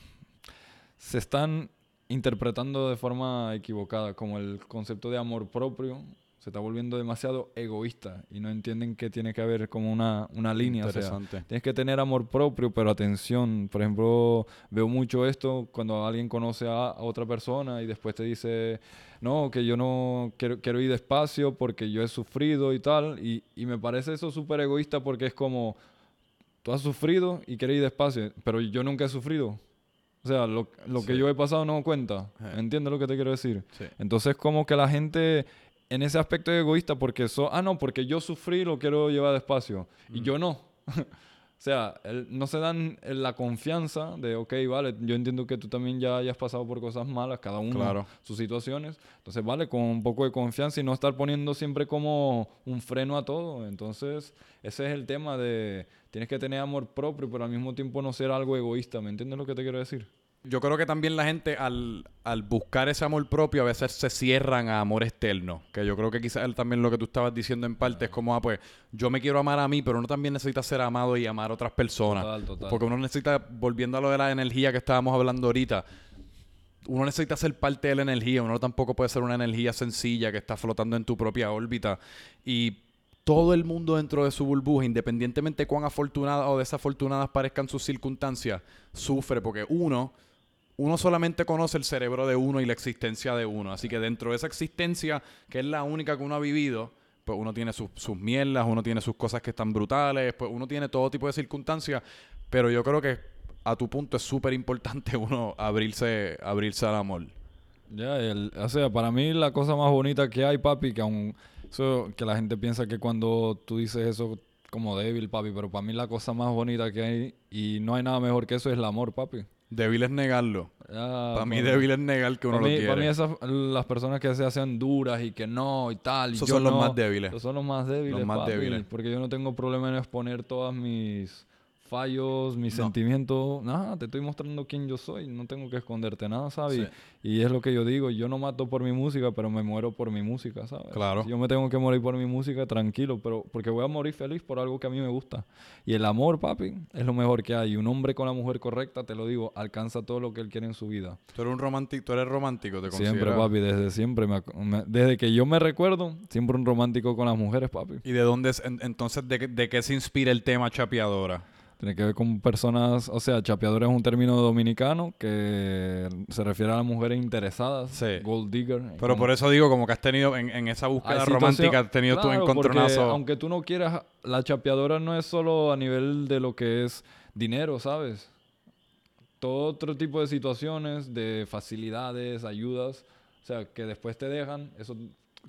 se están interpretando de forma equivocada, como el concepto de amor propio se está volviendo demasiado egoísta y no entienden que tiene que haber como una, una línea. O sea, Interesante. tienes que tener amor propio, pero atención. Por ejemplo, veo mucho esto cuando alguien conoce a, a otra persona y después te dice, no, que yo no quiero, quiero ir despacio porque yo he sufrido y tal. Y, y me parece eso súper egoísta porque es como, tú has sufrido y quieres ir despacio, pero yo nunca he sufrido. O sea, lo, lo que yo he pasado no cuenta. Sí. ¿Entiendes lo que te quiero decir? Sí. Entonces, como que la gente en ese aspecto es egoísta porque so, ah, no, porque yo sufrí, lo quiero llevar despacio. Y yo no. O sea, el- no se dan el- la confianza de, ok, vale, yo entiendo que tú también ya hayas pasado por cosas malas, cada uno Claro. sus situaciones. Entonces, vale, con un poco de confianza y no estar poniendo siempre como un freno a todo. Entonces, ese es el tema de, tienes que tener amor propio, pero al mismo tiempo no ser algo egoísta. ¿Me entiendes lo que te quiero decir? Yo creo que también la gente al, al buscar ese amor propio a veces se cierran a amor externo. Que yo creo que quizás él también lo que tú estabas diciendo en parte es como, ah, pues yo me quiero amar a mí, pero uno también necesita ser amado y amar a otras personas. Total, total. Porque uno necesita, volviendo a lo de la energía que estábamos hablando ahorita, uno necesita ser parte de la energía. Uno tampoco puede ser una energía sencilla que está flotando en tu propia órbita. Y todo el mundo dentro de su burbuja, independientemente cuán afortunadas o desafortunadas parezcan sus circunstancias, sufre porque uno, uno solamente conoce el cerebro de uno y la existencia de uno. Así que dentro de esa existencia, que es la única que uno ha vivido, pues uno tiene sus, sus mierdas, uno tiene sus cosas que están brutales, pues uno tiene todo tipo de circunstancias, pero yo creo que a tu punto es súper importante uno abrirse, abrirse al amor. Ya, o sea, para mí la cosa más bonita que hay, papi, que aún que la gente piensa que cuando tú dices eso como débil, papi, pero para mí la cosa más bonita que hay y no hay nada mejor que eso es el amor, papi. Débil es negarlo. Ya, para mí débil es negar que uno Para lo mí, quiere. para mí esas, las personas que se hacen duras y que no y tal. y Esos yo son los más débiles. esos son los más débiles. más papi, débiles. Porque yo no tengo problema en exponer todas mis fallos, mis No. sentimientos. Nada, te estoy mostrando quién yo soy. No tengo que esconderte nada, ¿sabes? Sí. Y es lo que yo digo. Yo no mato por mi música, pero me muero por mi música, ¿sabes? Claro. Si yo me tengo que morir por mi música, tranquilo. Pero porque voy a morir feliz por algo que a mí me gusta. Y el amor, papi, es lo mejor que hay. Un hombre con la mujer correcta, te lo digo, alcanza todo lo que él quiere en su vida. Tú eres un romántico, tú eres romántico, te Siempre, papi, desde siempre. me me- desde que yo me recuerdo, siempre un romántico con las mujeres, papi. ¿Y de dónde es, en- entonces de, de qué se inspira el tema chapeadora? Tiene que ver con personas, o sea, chapeador es un término dominicano que se refiere a las mujeres interesadas. Sí. Gold digger. Pero por eso digo, como que has tenido en, en esa búsqueda romántica, has tenido tu Claro, porque encontronazo. Aunque tú no quieras, la chapeadora no es solo a nivel de lo que es dinero, ¿sabes? Todo otro tipo de situaciones, de facilidades, ayudas, o sea, que después te dejan, eso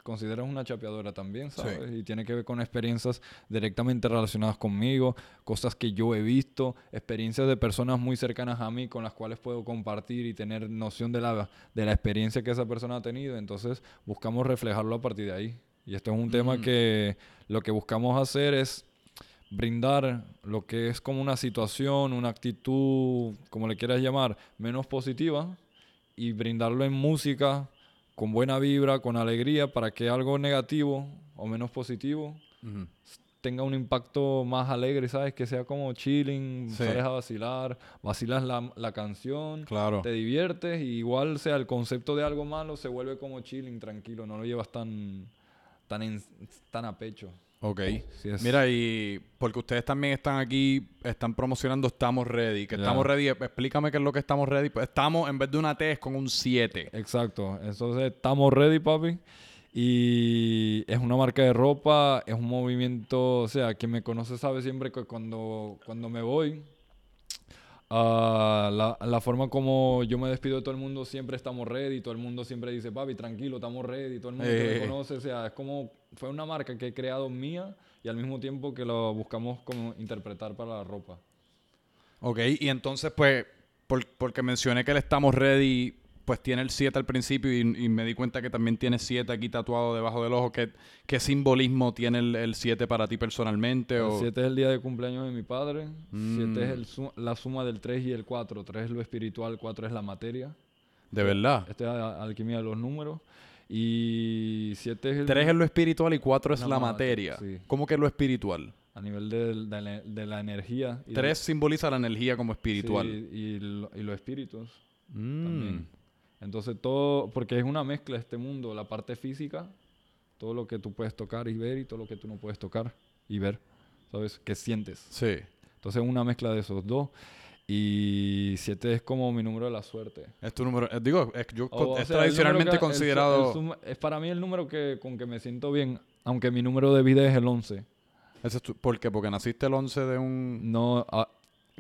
consideras una chapeadora también, Sí. ¿sabes? Y tiene que ver con experiencias directamente relacionadas conmigo, cosas que yo he visto, experiencias de personas muy cercanas a mí con las cuales puedo compartir y tener noción de la, de la experiencia que esa persona ha tenido. Entonces, buscamos reflejarlo a partir de ahí. Y esto es un tema Mm. que lo que buscamos hacer es brindar lo que es como una situación, una actitud, como le quieras llamar, menos positiva y brindarlo en música con buena vibra, con alegría, para que algo negativo o menos positivo tenga un impacto más alegre, ¿sabes? Que sea como chilling, Sí. sales a vacilar, vacilas la, la canción, Claro. te diviertes y igual sea el concepto de algo malo se vuelve como chilling, tranquilo, no lo llevas tan, tan, en- tan a pecho. Ok. Mira, y porque ustedes también están aquí, están promocionando Estamos Ready. Que. Estamos Ready, explícame qué es lo que Estamos Ready. Pues estamos, en vez de una T, es con un 7. Exacto. Entonces estamos ready, papi. Y es una marca de ropa, es un movimiento, o sea, quien me conoce sabe siempre que cuando, cuando me voy, ah, la, la forma como yo me despido de todo el mundo, siempre estamos ready, todo el mundo siempre dice, papi, tranquilo, estamos ready, todo el mundo Eh. me conoce, o sea, es como, fue una marca que he creado mía y al mismo tiempo que lo buscamos como interpretar para la ropa. Ok, y entonces, pues, por- porque mencioné que el Estamos Ready, pues tiene el 7 al principio y, y me di cuenta que también tiene 7 aquí tatuado debajo del ojo. ¿Qué, qué simbolismo tiene el 7 para ti personalmente? El O... 7 es el día de cumpleaños de mi padre. Mm. 7 es el su- la suma del 3 y el 4. 3 es lo espiritual, 4 es la materia. De verdad. Esta es la alquimia de los números. Y 7 es el... 3 es lo espiritual y 4 es La la materia, sí. ¿Cómo que lo espiritual? A nivel de, la, de la energía. y 3 simboliza la energía como espiritual. sí, y, lo- y los espíritus Mm. también. Entonces todo... Porque es una mezcla este mundo. La parte física, todo lo que tú puedes tocar y ver y todo lo que tú no puedes tocar y ver, ¿sabes? ¿Qué sientes? Sí. Entonces una mezcla de esos dos. Y 7 es como mi número de la suerte. Es tu número. eh, digo, es, yo, O- o es sea, el tradicionalmente que- el considerado. el suma- es para mí el número que, con que me siento bien, aunque mi número de vida es el 11. ese es tu- ¿Por qué? Porque naciste el 11 de un. No, ah,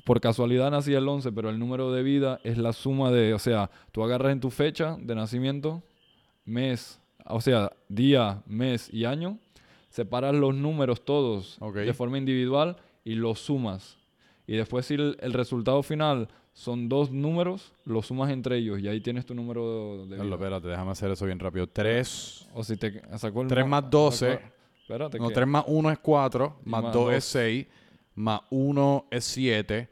por casualidad nací el 11, pero el número de vida es la suma de, o sea, tú agarras en tu fecha de nacimiento, mes, o sea, día, mes y año, separas los números todos de forma individual y los sumas. Y después si el, el resultado final son dos números, los sumas entre ellos y ahí tienes tu número de vida. espérate, déjame hacer eso bien rápido. 3. O si te sacó el Tres más 12. sacó- Espérate, No, que- 3 más 1 es 4. Y Más más 2 es dos. 6. Más 1 es 7.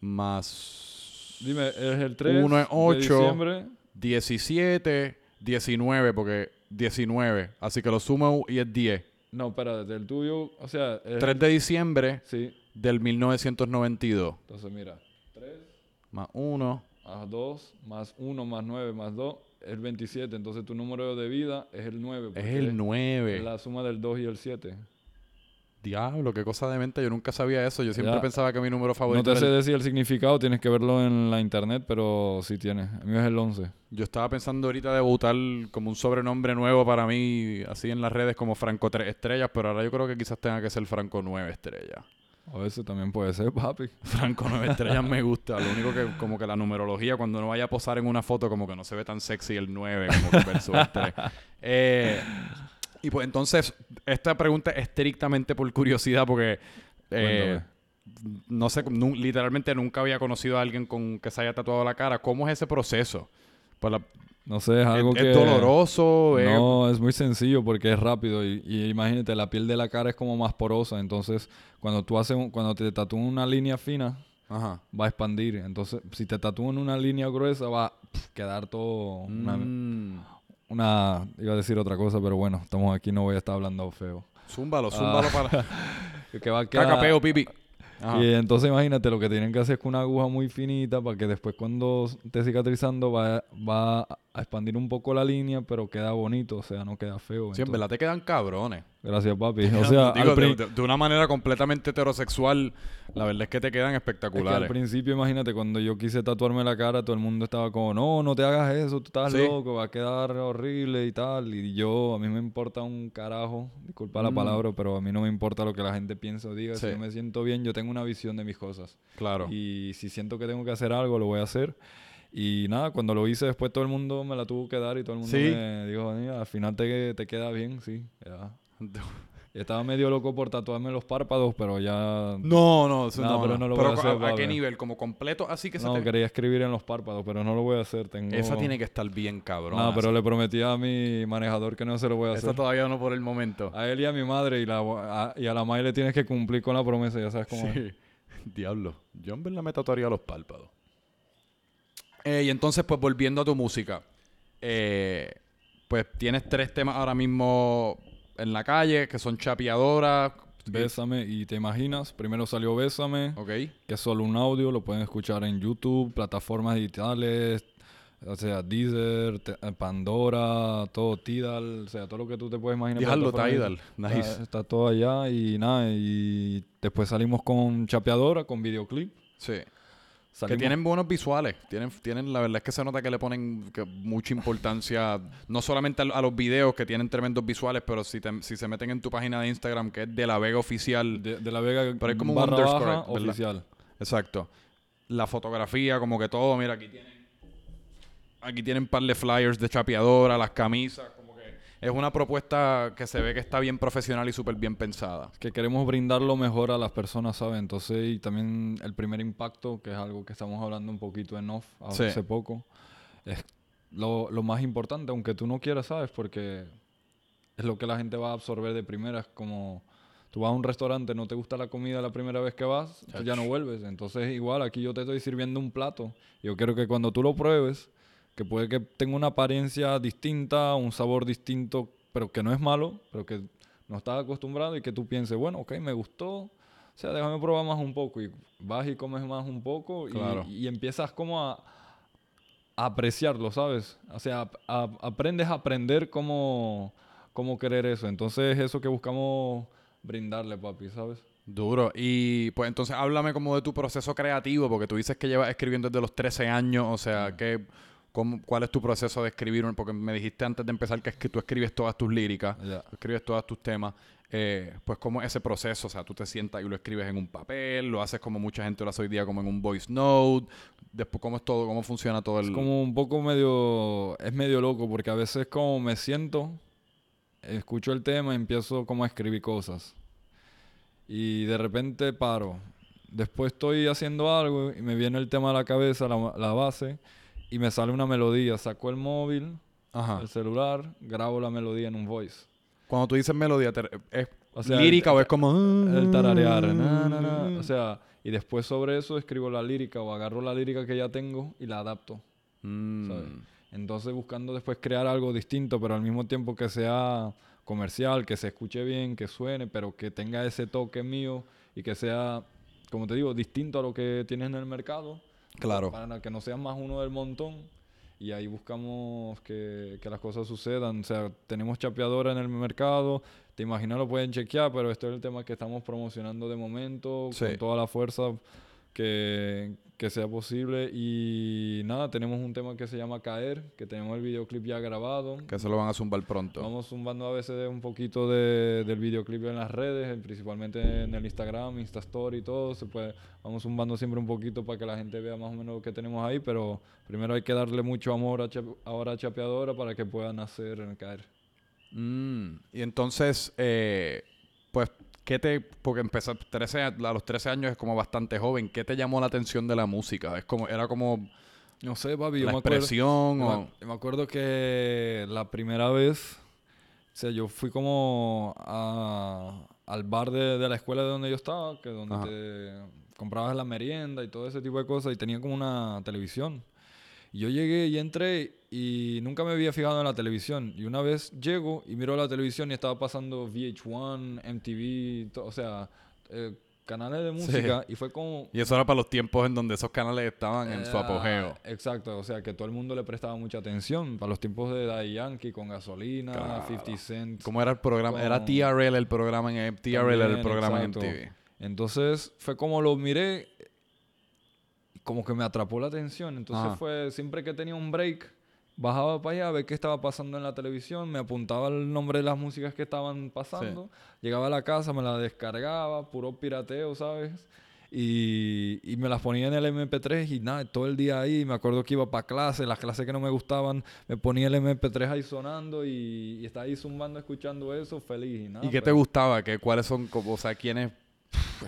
Más. Dime, es el 3 Uno es de ocho. diciembre. 17. 19, porque 19. Así que lo sumo y es 10. No, espérate, el tuyo, o sea... es- 3 de diciembre Sí, del 1992. entonces mira, 3 Más 1. más 2 más 1 más 9 más 2 es 27. Entonces tu número de vida es el 9. Es el 9. Es la suma del 2 y el 7. Diablo, qué cosa de mente. Yo nunca sabía eso. Yo siempre Ya. pensaba que mi número No favorito te era sé el- decir el significado, tienes que verlo en la internet, pero sí tiene. A mí es el 11. Yo estaba pensando ahorita debutar como un sobrenombre nuevo para mí, así en las redes como Franco 3 estrellas, pero ahora yo creo que quizás tenga que ser Franco 9 estrellas. A veces también puede ser, papi. Franco 9 estrellas me gusta. Lo único que como que la numerología, cuando uno vaya a posar en una foto, como que no se ve tan sexy el 9 como que versus el 3. Eh, y pues entonces, esta pregunta es estrictamente por curiosidad porque... eh, no sé, literalmente nunca había conocido a alguien con que se haya tatuado la cara. ¿Cómo es ese proceso? Pues No sé, es algo ¿Es, que... es doloroso? es- No, es muy sencillo porque es rápido y, y imagínate, la piel de la cara es como más porosa, entonces cuando tú haces, un- cuando te tatúan una línea fina, Ajá. va a expandir. Entonces, si te tatúan una línea gruesa, va a quedar todo una, Mm. Una- Iba a decir otra cosa, pero bueno, estamos aquí, no voy a estar hablando feo. Zúmbalo, zúmbalo para... Que va a quedar... Cacapeo, pipi. Ajá. Y entonces imagínate, lo que tienen que hacer es con una aguja muy finita para que después cuando esté cicatrizando va, va a expandir un poco la línea, pero queda bonito, o sea, no queda feo. Sí, en Entonces- verdad te quedan cabrones. Gracias, papi. O sea, Digo, de, prin- de- de una manera completamente heterosexual, la verdad es que te quedan Es que al espectaculares. principio, imagínate, cuando yo quise tatuarme la cara, todo el mundo estaba como, no, no te hagas eso, tú estás Sí. loco, va a quedar horrible y tal. Y yo, a mí me importa un carajo, disculpa la Mm. palabra, pero a mí no me importa lo que la gente piense o diga. Sí. Si yo me siento bien, yo tengo una visión de mis cosas. claro. Y si siento que tengo que hacer algo, lo voy a hacer. Y nada, cuando lo hice después todo el mundo me la tuvo que dar y todo el mundo Sí. me dijo, "Mira, al final te, te queda bien, sí. ya". Estaba medio loco por tatuarme los párpados, pero ya... No, no, eso No, no, pero no. lo Pero voy a hacer, ¿a, a qué nivel? ¿Como completo? Así que se No, te... quería escribir en los párpados, pero no lo voy a hacer. Tengo... Esa tiene que estar bien cabrón. No, pero le prometí a mi manejador que no se lo voy a Esa hacer. todavía no por el momento. A él y a mi madre y, la, a, y a la madre le tienes que cumplir con la promesa, ya sabes cómo es. Sí. Diablo. Yo en verdad me tatuaría los párpados. Eh, y entonces, pues volviendo a tu música. eh, pues tienes tres temas ahora mismo en la calle que son chapeadoras. Bésame y te imaginas. Primero salió Bésame, Ok. que es solo un audio, lo pueden escuchar en YouTube, plataformas digitales, o sea, Deezer, eh, Pandora, todo Tidal, o sea, todo lo que tú te puedes imaginar. Plataformas Tidal. Está, Nice. está todo allá y nada, y después salimos con Chapeadora, con videoclip. Sí. Que tienen buenos visuales. Tienen, tienen, la verdad es que se nota que le ponen que mucha importancia, no solamente a, a los videos que tienen tremendos visuales, pero si, te- si se meten en tu página de Instagram, que es de la Vega Oficial. de, de la Vega Pero es como un underscore, baja oficial. Exacto. La fotografía, como que todo, mira, aquí tienen. Aquí tienen un par de flyers de chapeadora, las camisas, es una propuesta que se ve que está bien profesional y súper bien pensada. que queremos brindar lo mejor a las personas, ¿sabes? Entonces, y también el primer impacto, que es algo que estamos hablando un poquito en off Sí. hace poco, es lo, lo más importante, aunque tú no quieras, ¿sabes? Porque es lo que la gente va a absorber de primera. Es como tú vas a un restaurante, no te gusta la comida la primera vez que vas, tú ya no vuelves. Entonces, igual, aquí yo te estoy sirviendo un plato. Yo quiero que cuando tú lo pruebes, que puede que tenga una apariencia distinta, un sabor distinto, pero que no es malo, pero que no estás acostumbrado y que tú pienses, bueno, ok, me gustó, o sea, déjame probar más un poco. Y vas y comes más un poco y, Claro. y empiezas como a, a apreciarlo, ¿sabes? O sea ap- a- aprendes a aprender cómo, cómo querer eso. Entonces, eso que buscamos brindarle, papi, ¿sabes? Duro. Y pues entonces háblame como de tu proceso creativo, porque tú dices que llevas escribiendo desde los 13 años, o sea, que, cómo- ¿cuál es tu proceso de escribir? Porque me dijiste antes de empezar que, es que tú escribes todas tus líricas, Ya. tú escribes todos tus temas. Eh, pues cómo es ese proceso, o sea, tú te sientas y lo escribes en un papel, lo haces como mucha gente lo hace hoy día, como en un voice note, después cómo es todo, cómo funciona todo el... Es como un poco medio, es medio loco porque a veces como me siento, escucho el tema y empiezo como a escribir cosas. Y de repente paro. Después estoy haciendo algo y me viene el tema a la cabeza, la, la base, y me sale una melodía. Saco el móvil, Ajá. el celular, grabo la melodía en un voice. Cuando tú dices melodía, te- ¿es O sea, lírica el- o es como... El tararear, na, na, na. o sea, y después sobre eso escribo la lírica o agarro la lírica que ya tengo y la adapto. Mm. ¿sabes? Entonces buscando después crear algo distinto, pero al mismo tiempo que sea comercial, que se escuche bien, que suene, pero que tenga ese toque mío y que sea, como te digo, distinto a lo que tienes en el mercado. Claro. Para que no seas más uno del montón. Y ahí buscamos que, que las cosas sucedan. O sea, tenemos chapeadora en el mercado. Te imaginas, lo pueden chequear, pero esto es el tema que estamos promocionando de momento Sí. con toda la fuerza que, que sea posible. Y nada, tenemos un tema que se llama Caer, que tenemos el videoclip ya grabado. Que se lo van a zumbar pronto. Vamos zumbando a veces un poquito de- del videoclip en las redes, principalmente en el Instagram, Instastory y todo. Se puede, vamos zumbando siempre un poquito para que la gente vea más o menos lo que tenemos ahí, pero primero hay que darle mucho amor a ahora a Chapeadora para que puedan hacer en caer. Mm, Y entonces, eh, pues, ¿qué te...? Porque empezar 13, a los 13 años es como bastante joven. ¿Qué te llamó la atención de la música? Es como, era como No sé, papi, yo la me acuerdo, expresión yo me- o... yo me acuerdo que la primera vez, o sea, yo fui como a- al bar de, de la escuela de donde yo estaba, que donde Ajá. te comprabas la merienda y todo ese tipo de cosas, y tenía como una televisión. Y yo llegué y entré y nunca me había fijado en la televisión. Y una vez llego y miro la televisión y estaba pasando VH1, MTV, o sea, eh, canales de música, y fue como... Y eso era para los tiempos en donde esos canales estaban en su Era- apogeo. Exacto, o sea que todo el mundo le prestaba mucha atención. Para los tiempos de Daddy Yankee con gasolina, Claro. 50 Cent. ¿Cómo era el programa? Era con- TRL el programa en TRL era el También, programa exacto. en MTV. Entonces fue como lo miré, como que me atrapó la atención. Entonces Ajá. fue siempre que tenía un break, bajaba para allá a ver qué estaba pasando en la televisión, me apuntaba el nombre de las músicas que estaban pasando, llegaba a la casa, me las descargaba, puro pirateo, ¿sabes? Y, y me las ponía en el MP3 y nada, todo el día ahí. Me acuerdo que iba para clase, las clases que no me gustaban, me ponía el MP3 ahí sonando y, y estaba ahí zumbando, escuchando eso, feliz. Y, nada, ¿Y qué te gustaba? ¿Qué, ¿Cuáles son, como, o sea, quiénes...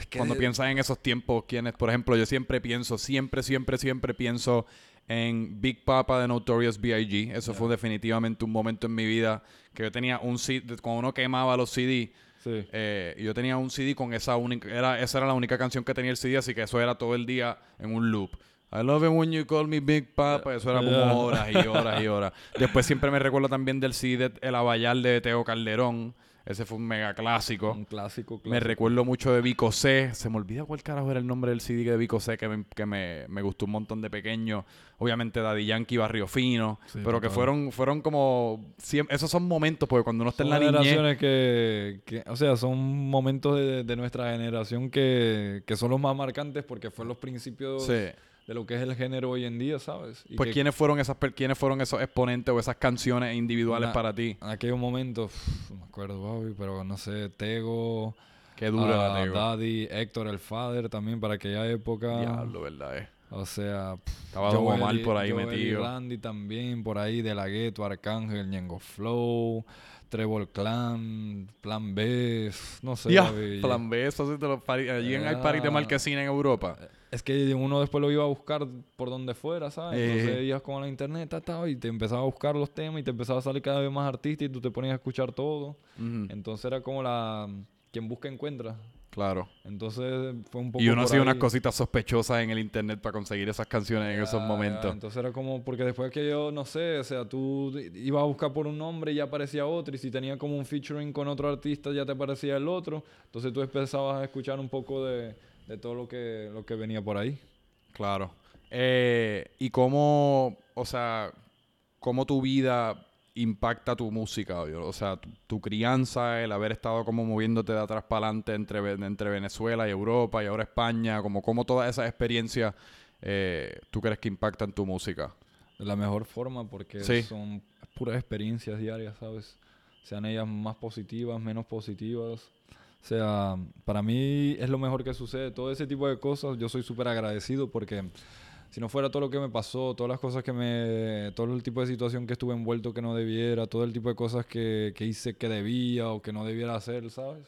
que Cuando piensas en esos tiempos, quiénes, por ejemplo, yo siempre pienso, siempre, siempre, siempre pienso en Big Papa de Notorious B.I.G. Eso fue definitivamente un momento en mi vida que yo tenía un CD, cuando uno quemaba los CD, Sí. eh, yo tenía un CD con esa única, era, esa era la única canción que tenía el CD, así que eso era todo el día en un loop. I love it when you call me Big Papa. Eso era Yeah. como horas y horas y horas. Después siempre me recuerdo también del CD de El Abayal de Teo Calderón. Ese fue un mega clásico. Un clásico, Me clásico. recuerdo mucho de Vico C. Se me olvida cuál carajo era el nombre del CD de Vico C que me, que me, me gustó un montón de pequeño. Obviamente Daddy Yankee, Barrio Fino. Sí, pero que fueron, fueron como... esos son momentos, porque cuando uno está Son en la niñez... generaciones que, que- o sea, son momentos de, de nuestra generación que, que son los más marcantes porque fueron los principios Sí. De lo que es el género hoy en día, ¿sabes? Y Pues que ¿quiénes fueron, esas, ¿quiénes fueron esos exponentes o esas canciones individuales para ti? En aquellos momentos, uf, no me acuerdo, Bobby, pero no sé, Tego, Qué dura ah, la Tego. Daddy, Héctor el Father también para aquella época. Diablo, ¿verdad? eh? O sea, pff, Estaba Joel y- por ahí Joel y metido. Randy también por ahí, De La Ghetto, Arcángel, Ñengo Flow, Trevor Clan, Plan B, no sé. Bobby, plan B, eso sí te lo pari- Allí en el party de Ah. Marquesina en Europa. Es que uno después lo iba a buscar por donde fuera, ¿sabes? Eh. Entonces ibas con la internet ta, ta, y te empezaba a buscar los temas y te empezaba a salir cada vez más artistas y tú te ponías a escuchar todo. Entonces era como la... Quien busca encuentra. Claro. Entonces fue un poco Y uno hacía unas cositas sospechosas en el internet para conseguir esas canciones en esos Ya, momentos. Entonces era como, porque después que yo, no sé, o sea, tú ibas a buscar por un nombre y ya aparecía otro, y si tenía como un featuring con otro artista ya te aparecía el otro, entonces tú empezabas a escuchar un poco de, de todo lo que, lo que venía por ahí. Claro. Eh, y cómo, o sea, cómo tu vida impacta tu música? O sea, tu, tu crianza, el haber estado como moviéndote de atrás para adelante entre, entre Venezuela y Europa y ahora España, como, como todas esas experiencias eh, tú crees que impactan tu música. De la mejor forma porque Sí. son puras experiencias diarias, ¿sabes? Sean ellas más positivas, menos positivas. O sea, para mí es lo mejor que sucede. Todo ese tipo de cosas, yo soy súper agradecido porque si no fuera todo lo que me pasó, todas las cosas que me... Todo el tipo de situación que estuve envuelto que no debiera, todo el tipo de cosas que, que hice que debía o que no debiera hacer, ¿sabes?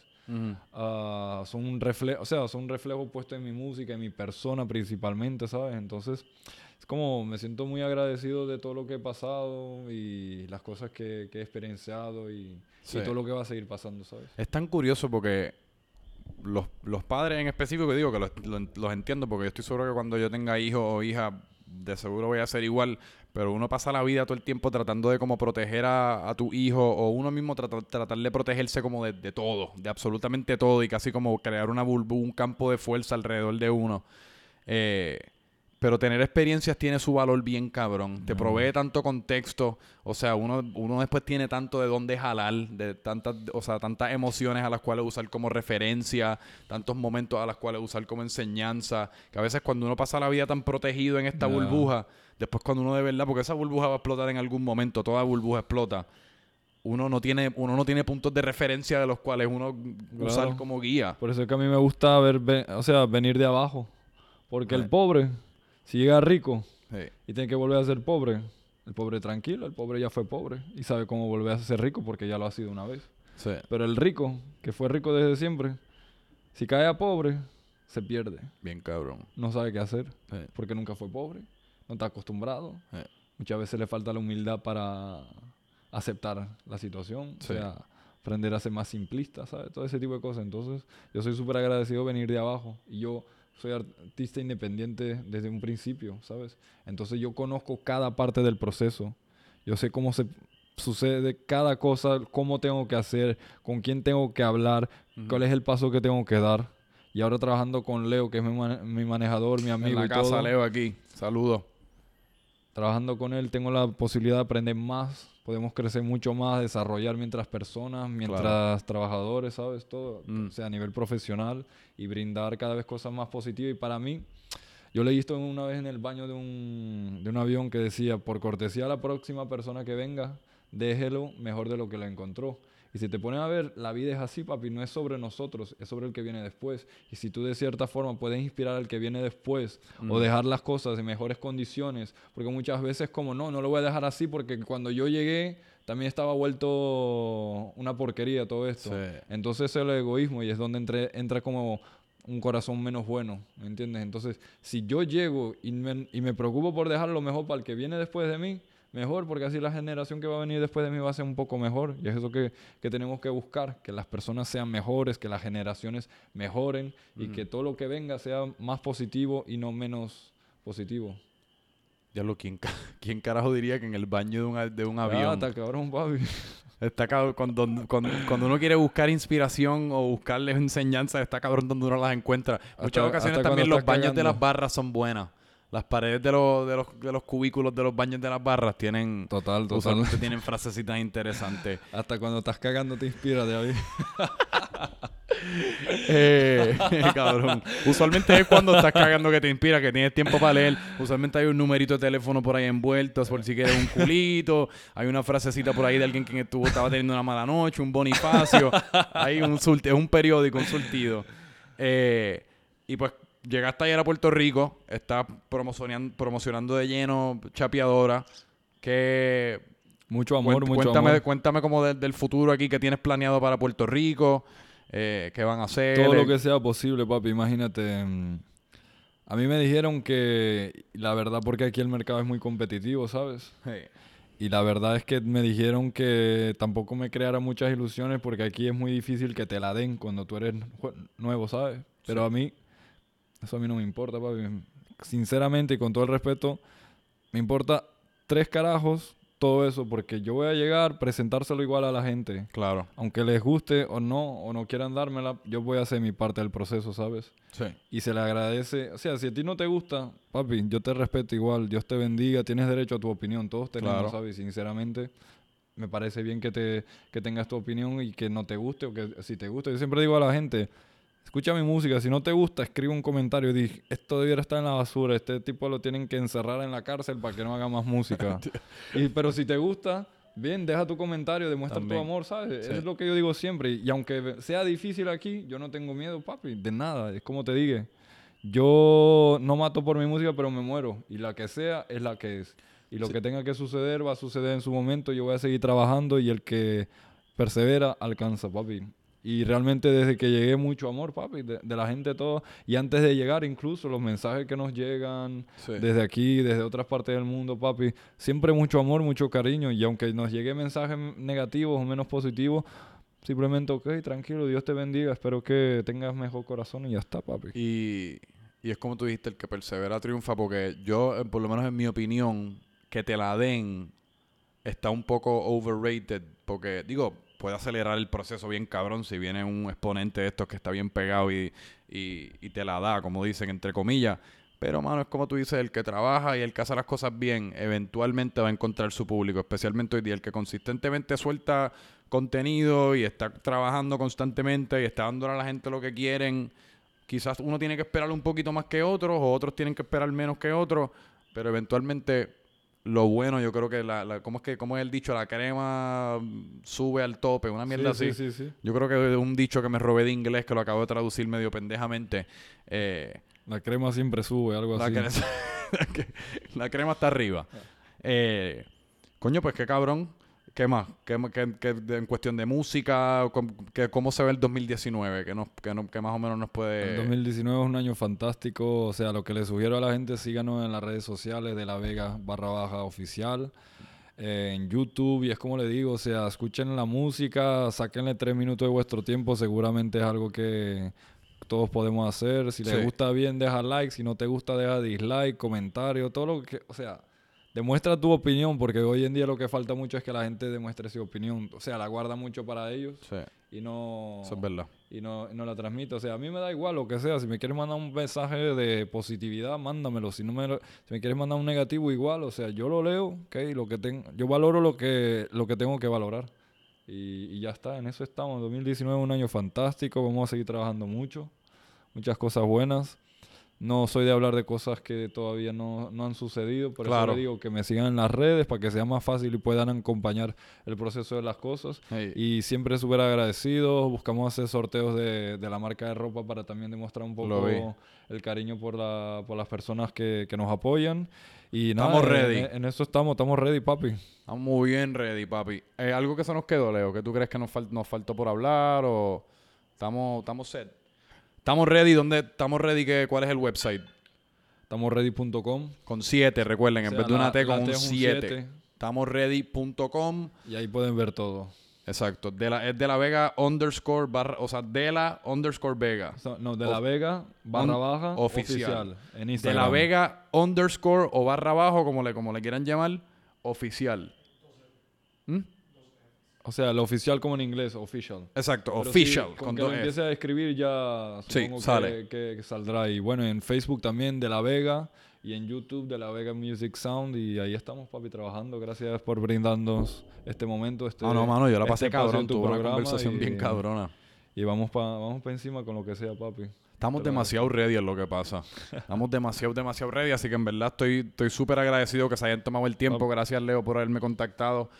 Ah, son un reflejo, o sea, son un reflejo puesto en mi música, en mi persona principalmente, ¿sabes? Entonces, es como me siento muy agradecido de todo lo que he pasado y las cosas que, que he experienciado y, y Sí. todo lo que va a seguir pasando, ¿sabes? Es tan curioso porque los, los padres en específico, digo que los, lo- los entiendo porque yo estoy seguro que cuando yo tenga hijo o hija, de seguro voy a ser igual, pero uno pasa la vida todo el tiempo tratando de como proteger a, a tu hijo o uno mismo trata- tratar de protegerse como de, de todo, de absolutamente todo y casi como crear una un campo de fuerza alrededor de uno. Eh, pero tener experiencias tiene su valor bien cabrón. Te provee tanto contexto. O sea, uno, uno después tiene tanto de dónde jalar, de tantas, o sea, tantas emociones a las cuales usar como referencia, tantos momentos a las cuales usar como enseñanza. Que a veces cuando uno pasa la vida tan protegido en esta burbuja, después cuando uno de verdad, porque esa burbuja va a explotar en algún momento, toda burbuja explota. Uno no tiene, uno no tiene puntos de referencia de los cuales uno usar como guía. Por eso es que a mí me gusta ver, ve- o sea, venir de abajo. Porque el pobre, si llega rico Sí. y tiene que volver a ser pobre, el pobre tranquilo, el pobre ya fue pobre y sabe cómo volver a ser rico porque ya lo ha sido una vez. Sí. Pero el rico, que fue rico desde siempre, si cae a pobre, se pierde. Bien cabrón. No sabe qué hacer Sí. porque nunca fue pobre, no está acostumbrado. Sí. Muchas veces le falta la humildad para aceptar la situación, o sea, aprender a ser más simplista, ¿sabes? Todo ese tipo de cosas. Entonces, yo soy súper agradecido de venir de abajo y yo soy artista independiente desde un principio, ¿sabes? Entonces, yo conozco cada parte del proceso. Yo sé cómo se sucede cada cosa, cómo tengo que hacer, con quién tengo que hablar, cuál es el paso que tengo que dar. Y ahora trabajando con Leo, que es mi, mi manejador, mi amigo En la y casa todo Leo aquí. Saludos. trabajando con él tengo la posibilidad de aprender más, podemos crecer mucho más, desarrollar mientras personas, mientras trabajadores, ¿sabes? Todo, Mm. o sea, a nivel profesional y brindar cada vez cosas más positivas. Y para mí, yo leí esto una vez en el baño de un, de un avión que decía, por cortesía a la próxima persona que venga, déjelo mejor de lo que lo encontró. Y si te pones a ver, la vida es así, papi, no es sobre nosotros, es sobre el que viene después. Y si tú de cierta forma puedes inspirar al que viene después o dejar las cosas en mejores condiciones, porque muchas veces como no, no lo voy a dejar así porque cuando yo llegué también estaba vuelto una porquería todo esto. Sí. Entonces es el egoísmo y es donde entre- entra como un corazón menos bueno, ¿me entiendes? Entonces, si yo llego y me, y me preocupo por dejar lo mejor para el que viene después de mí, mejor, porque así la generación que va a venir después de mí va a ser un poco mejor. Y es eso que, que tenemos que buscar, que las personas sean mejores, que las generaciones mejoren y que todo lo que venga sea más positivo y no menos positivo. Ya lo, ¿quién, ¿quién carajo diría que en el baño de un, a- de un Ah, avión está cabrón, papi. está cabrón, cuando, cuando, cuando uno quiere buscar inspiración o buscarle enseñanzas, está cabrón donde uno las encuentra. Muchas Hasta- ocasiones hasta también los baños de las barras son buenas. Las paredes de los, de, los, de los cubículos de los baños de las barras tienen... Total, total. Tienen frasecitas interesantes. Hasta cuando estás cagando te inspira, David. Eh, cabrón. Usualmente es cuando estás cagando que te inspira, que tienes tiempo para leer. Usualmente hay un numerito de teléfono por ahí envuelto, por si quieres un culito. Hay una frasecita por ahí de alguien que estuvo, estaba teniendo una mala noche, un bonifacio. Hay un es un periódico, un surtido. Eh, y pues llegaste ayer a Puerto Rico, estás promocionando, promocionando de lleno Chapeadora. Que Mucho amor, Cuént- mucho cuéntame, amor. cuéntame como del, del futuro aquí que tienes planeado para Puerto Rico, eh, qué van a hacer. Todo lo que sea posible, papi. Imagínate. mm, A mí me dijeron que la verdad, porque aquí el mercado es muy competitivo, ¿sabes? Sí. Y la verdad es que me dijeron que tampoco me creara muchas ilusiones porque aquí es muy difícil que te la den cuando tú eres nuevo, ¿sabes? Pero a mí, eso a mí no me importa, papi. Sinceramente y con todo el respeto, me importa tres carajos todo eso porque yo voy a llegar, presentárselo igual a la gente. Claro. Aunque les guste o no, o no quieran dármela, yo voy a hacer mi parte del proceso, ¿sabes? Sí. Y se le agradece. O sea, si a ti no te gusta, papi, yo te respeto igual. Dios te bendiga. Tienes derecho a tu opinión. Todos tenemos, Claro. ¿sabes? Sinceramente, me parece bien que, te, que tengas tu opinión y que no te guste o que si te gusta. Yo siempre digo a la gente, escucha mi música, si no te gusta, escribe un comentario y di, esto debiera estar en la basura, este tipo lo tienen que encerrar en la cárcel para que no haga más música. y, pero si te gusta, bien, deja tu comentario, demuestra tu amor, ¿sabes? Es lo que yo digo siempre. Y aunque sea difícil aquí, yo no tengo miedo, papi, de nada. Es como te dije, yo no mato por mi música, pero me muero. Y la que sea es la que es. Y lo que tenga que suceder va a suceder en su momento. Yo voy a seguir trabajando y el que persevera alcanza, papi. Y realmente desde que llegué mucho amor, papi, de, la gente todo. Y antes de llegar incluso los mensajes que nos llegan desde aquí, desde otras partes del mundo, papi. Siempre mucho amor, mucho cariño. Y aunque nos llegue mensajes negativos o menos positivos, simplemente, ok, tranquilo, Dios te bendiga. Espero que tengas mejor corazón y ya está, papi. Y, y es como tú dijiste, el que persevera triunfa. Porque yo, eh, por lo menos en mi opinión, que te la den está un poco overrated. Porque, digo, puede acelerar el proceso bien cabrón si viene un exponente de estos que está bien pegado y, y, te la da, como dicen, entre comillas. Pero, mano, es como tú dices, el que trabaja y el que hace las cosas bien, eventualmente va a encontrar su público, especialmente hoy día. El que consistentemente suelta contenido y está trabajando constantemente y está dándole a la gente lo que quieren. Quizás uno tiene que esperar un poquito más que otros, o otros tienen que esperar menos que otros, pero eventualmente lo bueno, yo creo que la, la ¿cómo es que, como es el dicho? La crema sube al tope, una mierda así. Sí, sí, yo creo que es un dicho que me robé de inglés, que lo acabo de traducir medio pendejamente. Eh, la crema siempre sube, algo así. la crema está arriba. Eh, coño, pues qué cabrón. ¿Qué más? ¿Qué, en cuestión de música? ¿Cómo se ve el 2019? ¿Qué, nos, que, más o menos nos puede...? El 2019 es un año fantástico. O sea, lo que le sugiero a la gente, síganos en las redes sociales de La Vega barra baja oficial. Eh, en YouTube y es como le digo, o sea, escuchen la música, sáquenle tres minutos de vuestro tiempo, seguramente es algo que todos podemos hacer. Si te gusta bien, deja like, si no te gusta, deja dislike, comentario, todo lo que, o sea, demuestra tu opinión, porque hoy en día lo que falta mucho es que la gente demuestre su opinión. O sea, la guarda mucho para ellos y no. Eso es verdad. Y no, no, la transmite. O sea, a mí me da igual lo que sea. Si me quieres mandar un mensaje de positividad, mándamelo. Si no me, si me quieres mandar un negativo, igual. O sea, yo lo leo, ¿ok? Lo que tengo, yo valoro lo que, lo que tengo que valorar. Y, y ya está, en eso estamos. 2019 es un año fantástico. Vamos a seguir trabajando mucho. Muchas cosas buenas. No soy de hablar de cosas que todavía no, han sucedido, por eso le digo que me sigan en las redes para que sea más fácil y puedan acompañar el proceso de las cosas. Y siempre súper agradecido. Buscamos hacer sorteos de, la marca de ropa para también demostrar un poco el cariño por, la, por las personas que, nos apoyan. Y estamos ready. En, eso estamos, estamos ready, papi. Estamos muy bien ready, papi. Eh, ¿Algo que se nos quedó, Leo? ¿Que tú crees que nos, nos faltó por hablar o estamos, estamos set? Estamos ready. ¿Dónde estamos ready? ¿qué, ¿Cuál es el website? Estamosready.com. Con 7, recuerden, en vez de una T con un 7. Estamosready.com. Y ahí pueden ver todo. Exacto. De la, es de la Vega underscore barra, o sea, de la underscore Vega. no, de la Vega barra baja oficial. en Instagram. De la Vega underscore o barra bajo, como le, como le quieran llamar, oficial. ¿Mm? O sea, lo oficial como en inglés, official. Exacto, official. cuando empiece a escribir ya supongo sale. Que, saldrá. Y bueno, en Facebook también de La Vega y en YouTube de La Vega Music Sound. Y ahí estamos, papi, trabajando. Gracias por brindarnos este momento. Este, no, no, mano, yo la pasé este cabrón. Tu una conversación bien cabrona. Y vamos para vamos pa encima con lo que sea, papi. Estamos demasiado ready en lo que pasa. Estamos demasiado, demasiado ready. Así que en verdad estoy súper agradecido que se hayan tomado el tiempo. Gracias, Leo, por haberme contactado.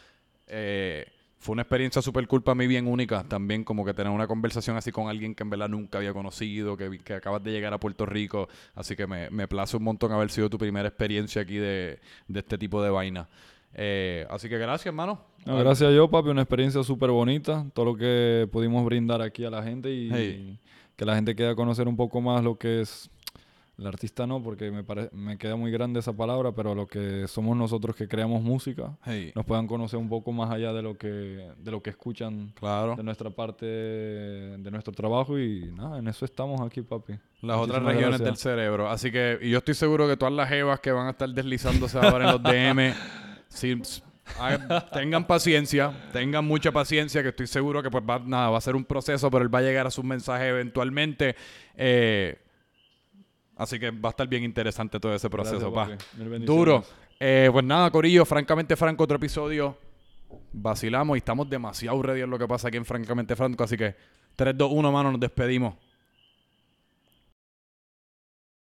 Eh, fue una experiencia súper cool para mí, bien única. También, como que tener una conversación así con alguien que en verdad nunca había conocido, que, que acabas de llegar a Puerto Rico, así que me, me place un montón haber sido tu primera experiencia aquí de, este tipo de vaina. Eh, así que gracias, hermano. gracias a yo, papi, una experiencia súper bonita, todo lo que pudimos brindar aquí a la gente y, que la gente quede a conocer un poco más lo que es el artista no, porque me, me queda muy grande esa palabra, pero lo que somos nosotros que creamos música, nos puedan conocer un poco más allá de lo que, de lo que escuchan claro. de nuestra parte, de nuestro trabajo y nada, en eso estamos aquí, papi. Las otras regiones del cerebro. Así que, y yo estoy seguro que todas las evas que van a estar deslizándose ahora en los DM, si, tengan paciencia, tengan mucha paciencia, que estoy seguro que pues va, nada, va a ser un proceso, pero él va a llegar a sus mensajes eventualmente. Eh, Así que va a estar bien interesante todo ese proceso, pa. Duro. Eh, pues nada, Corillo, francamente franco, otro episodio vacilamos y estamos demasiado ready en lo que pasa aquí en Francamente Franco. Así que 3, 2, 1, mano, nos despedimos.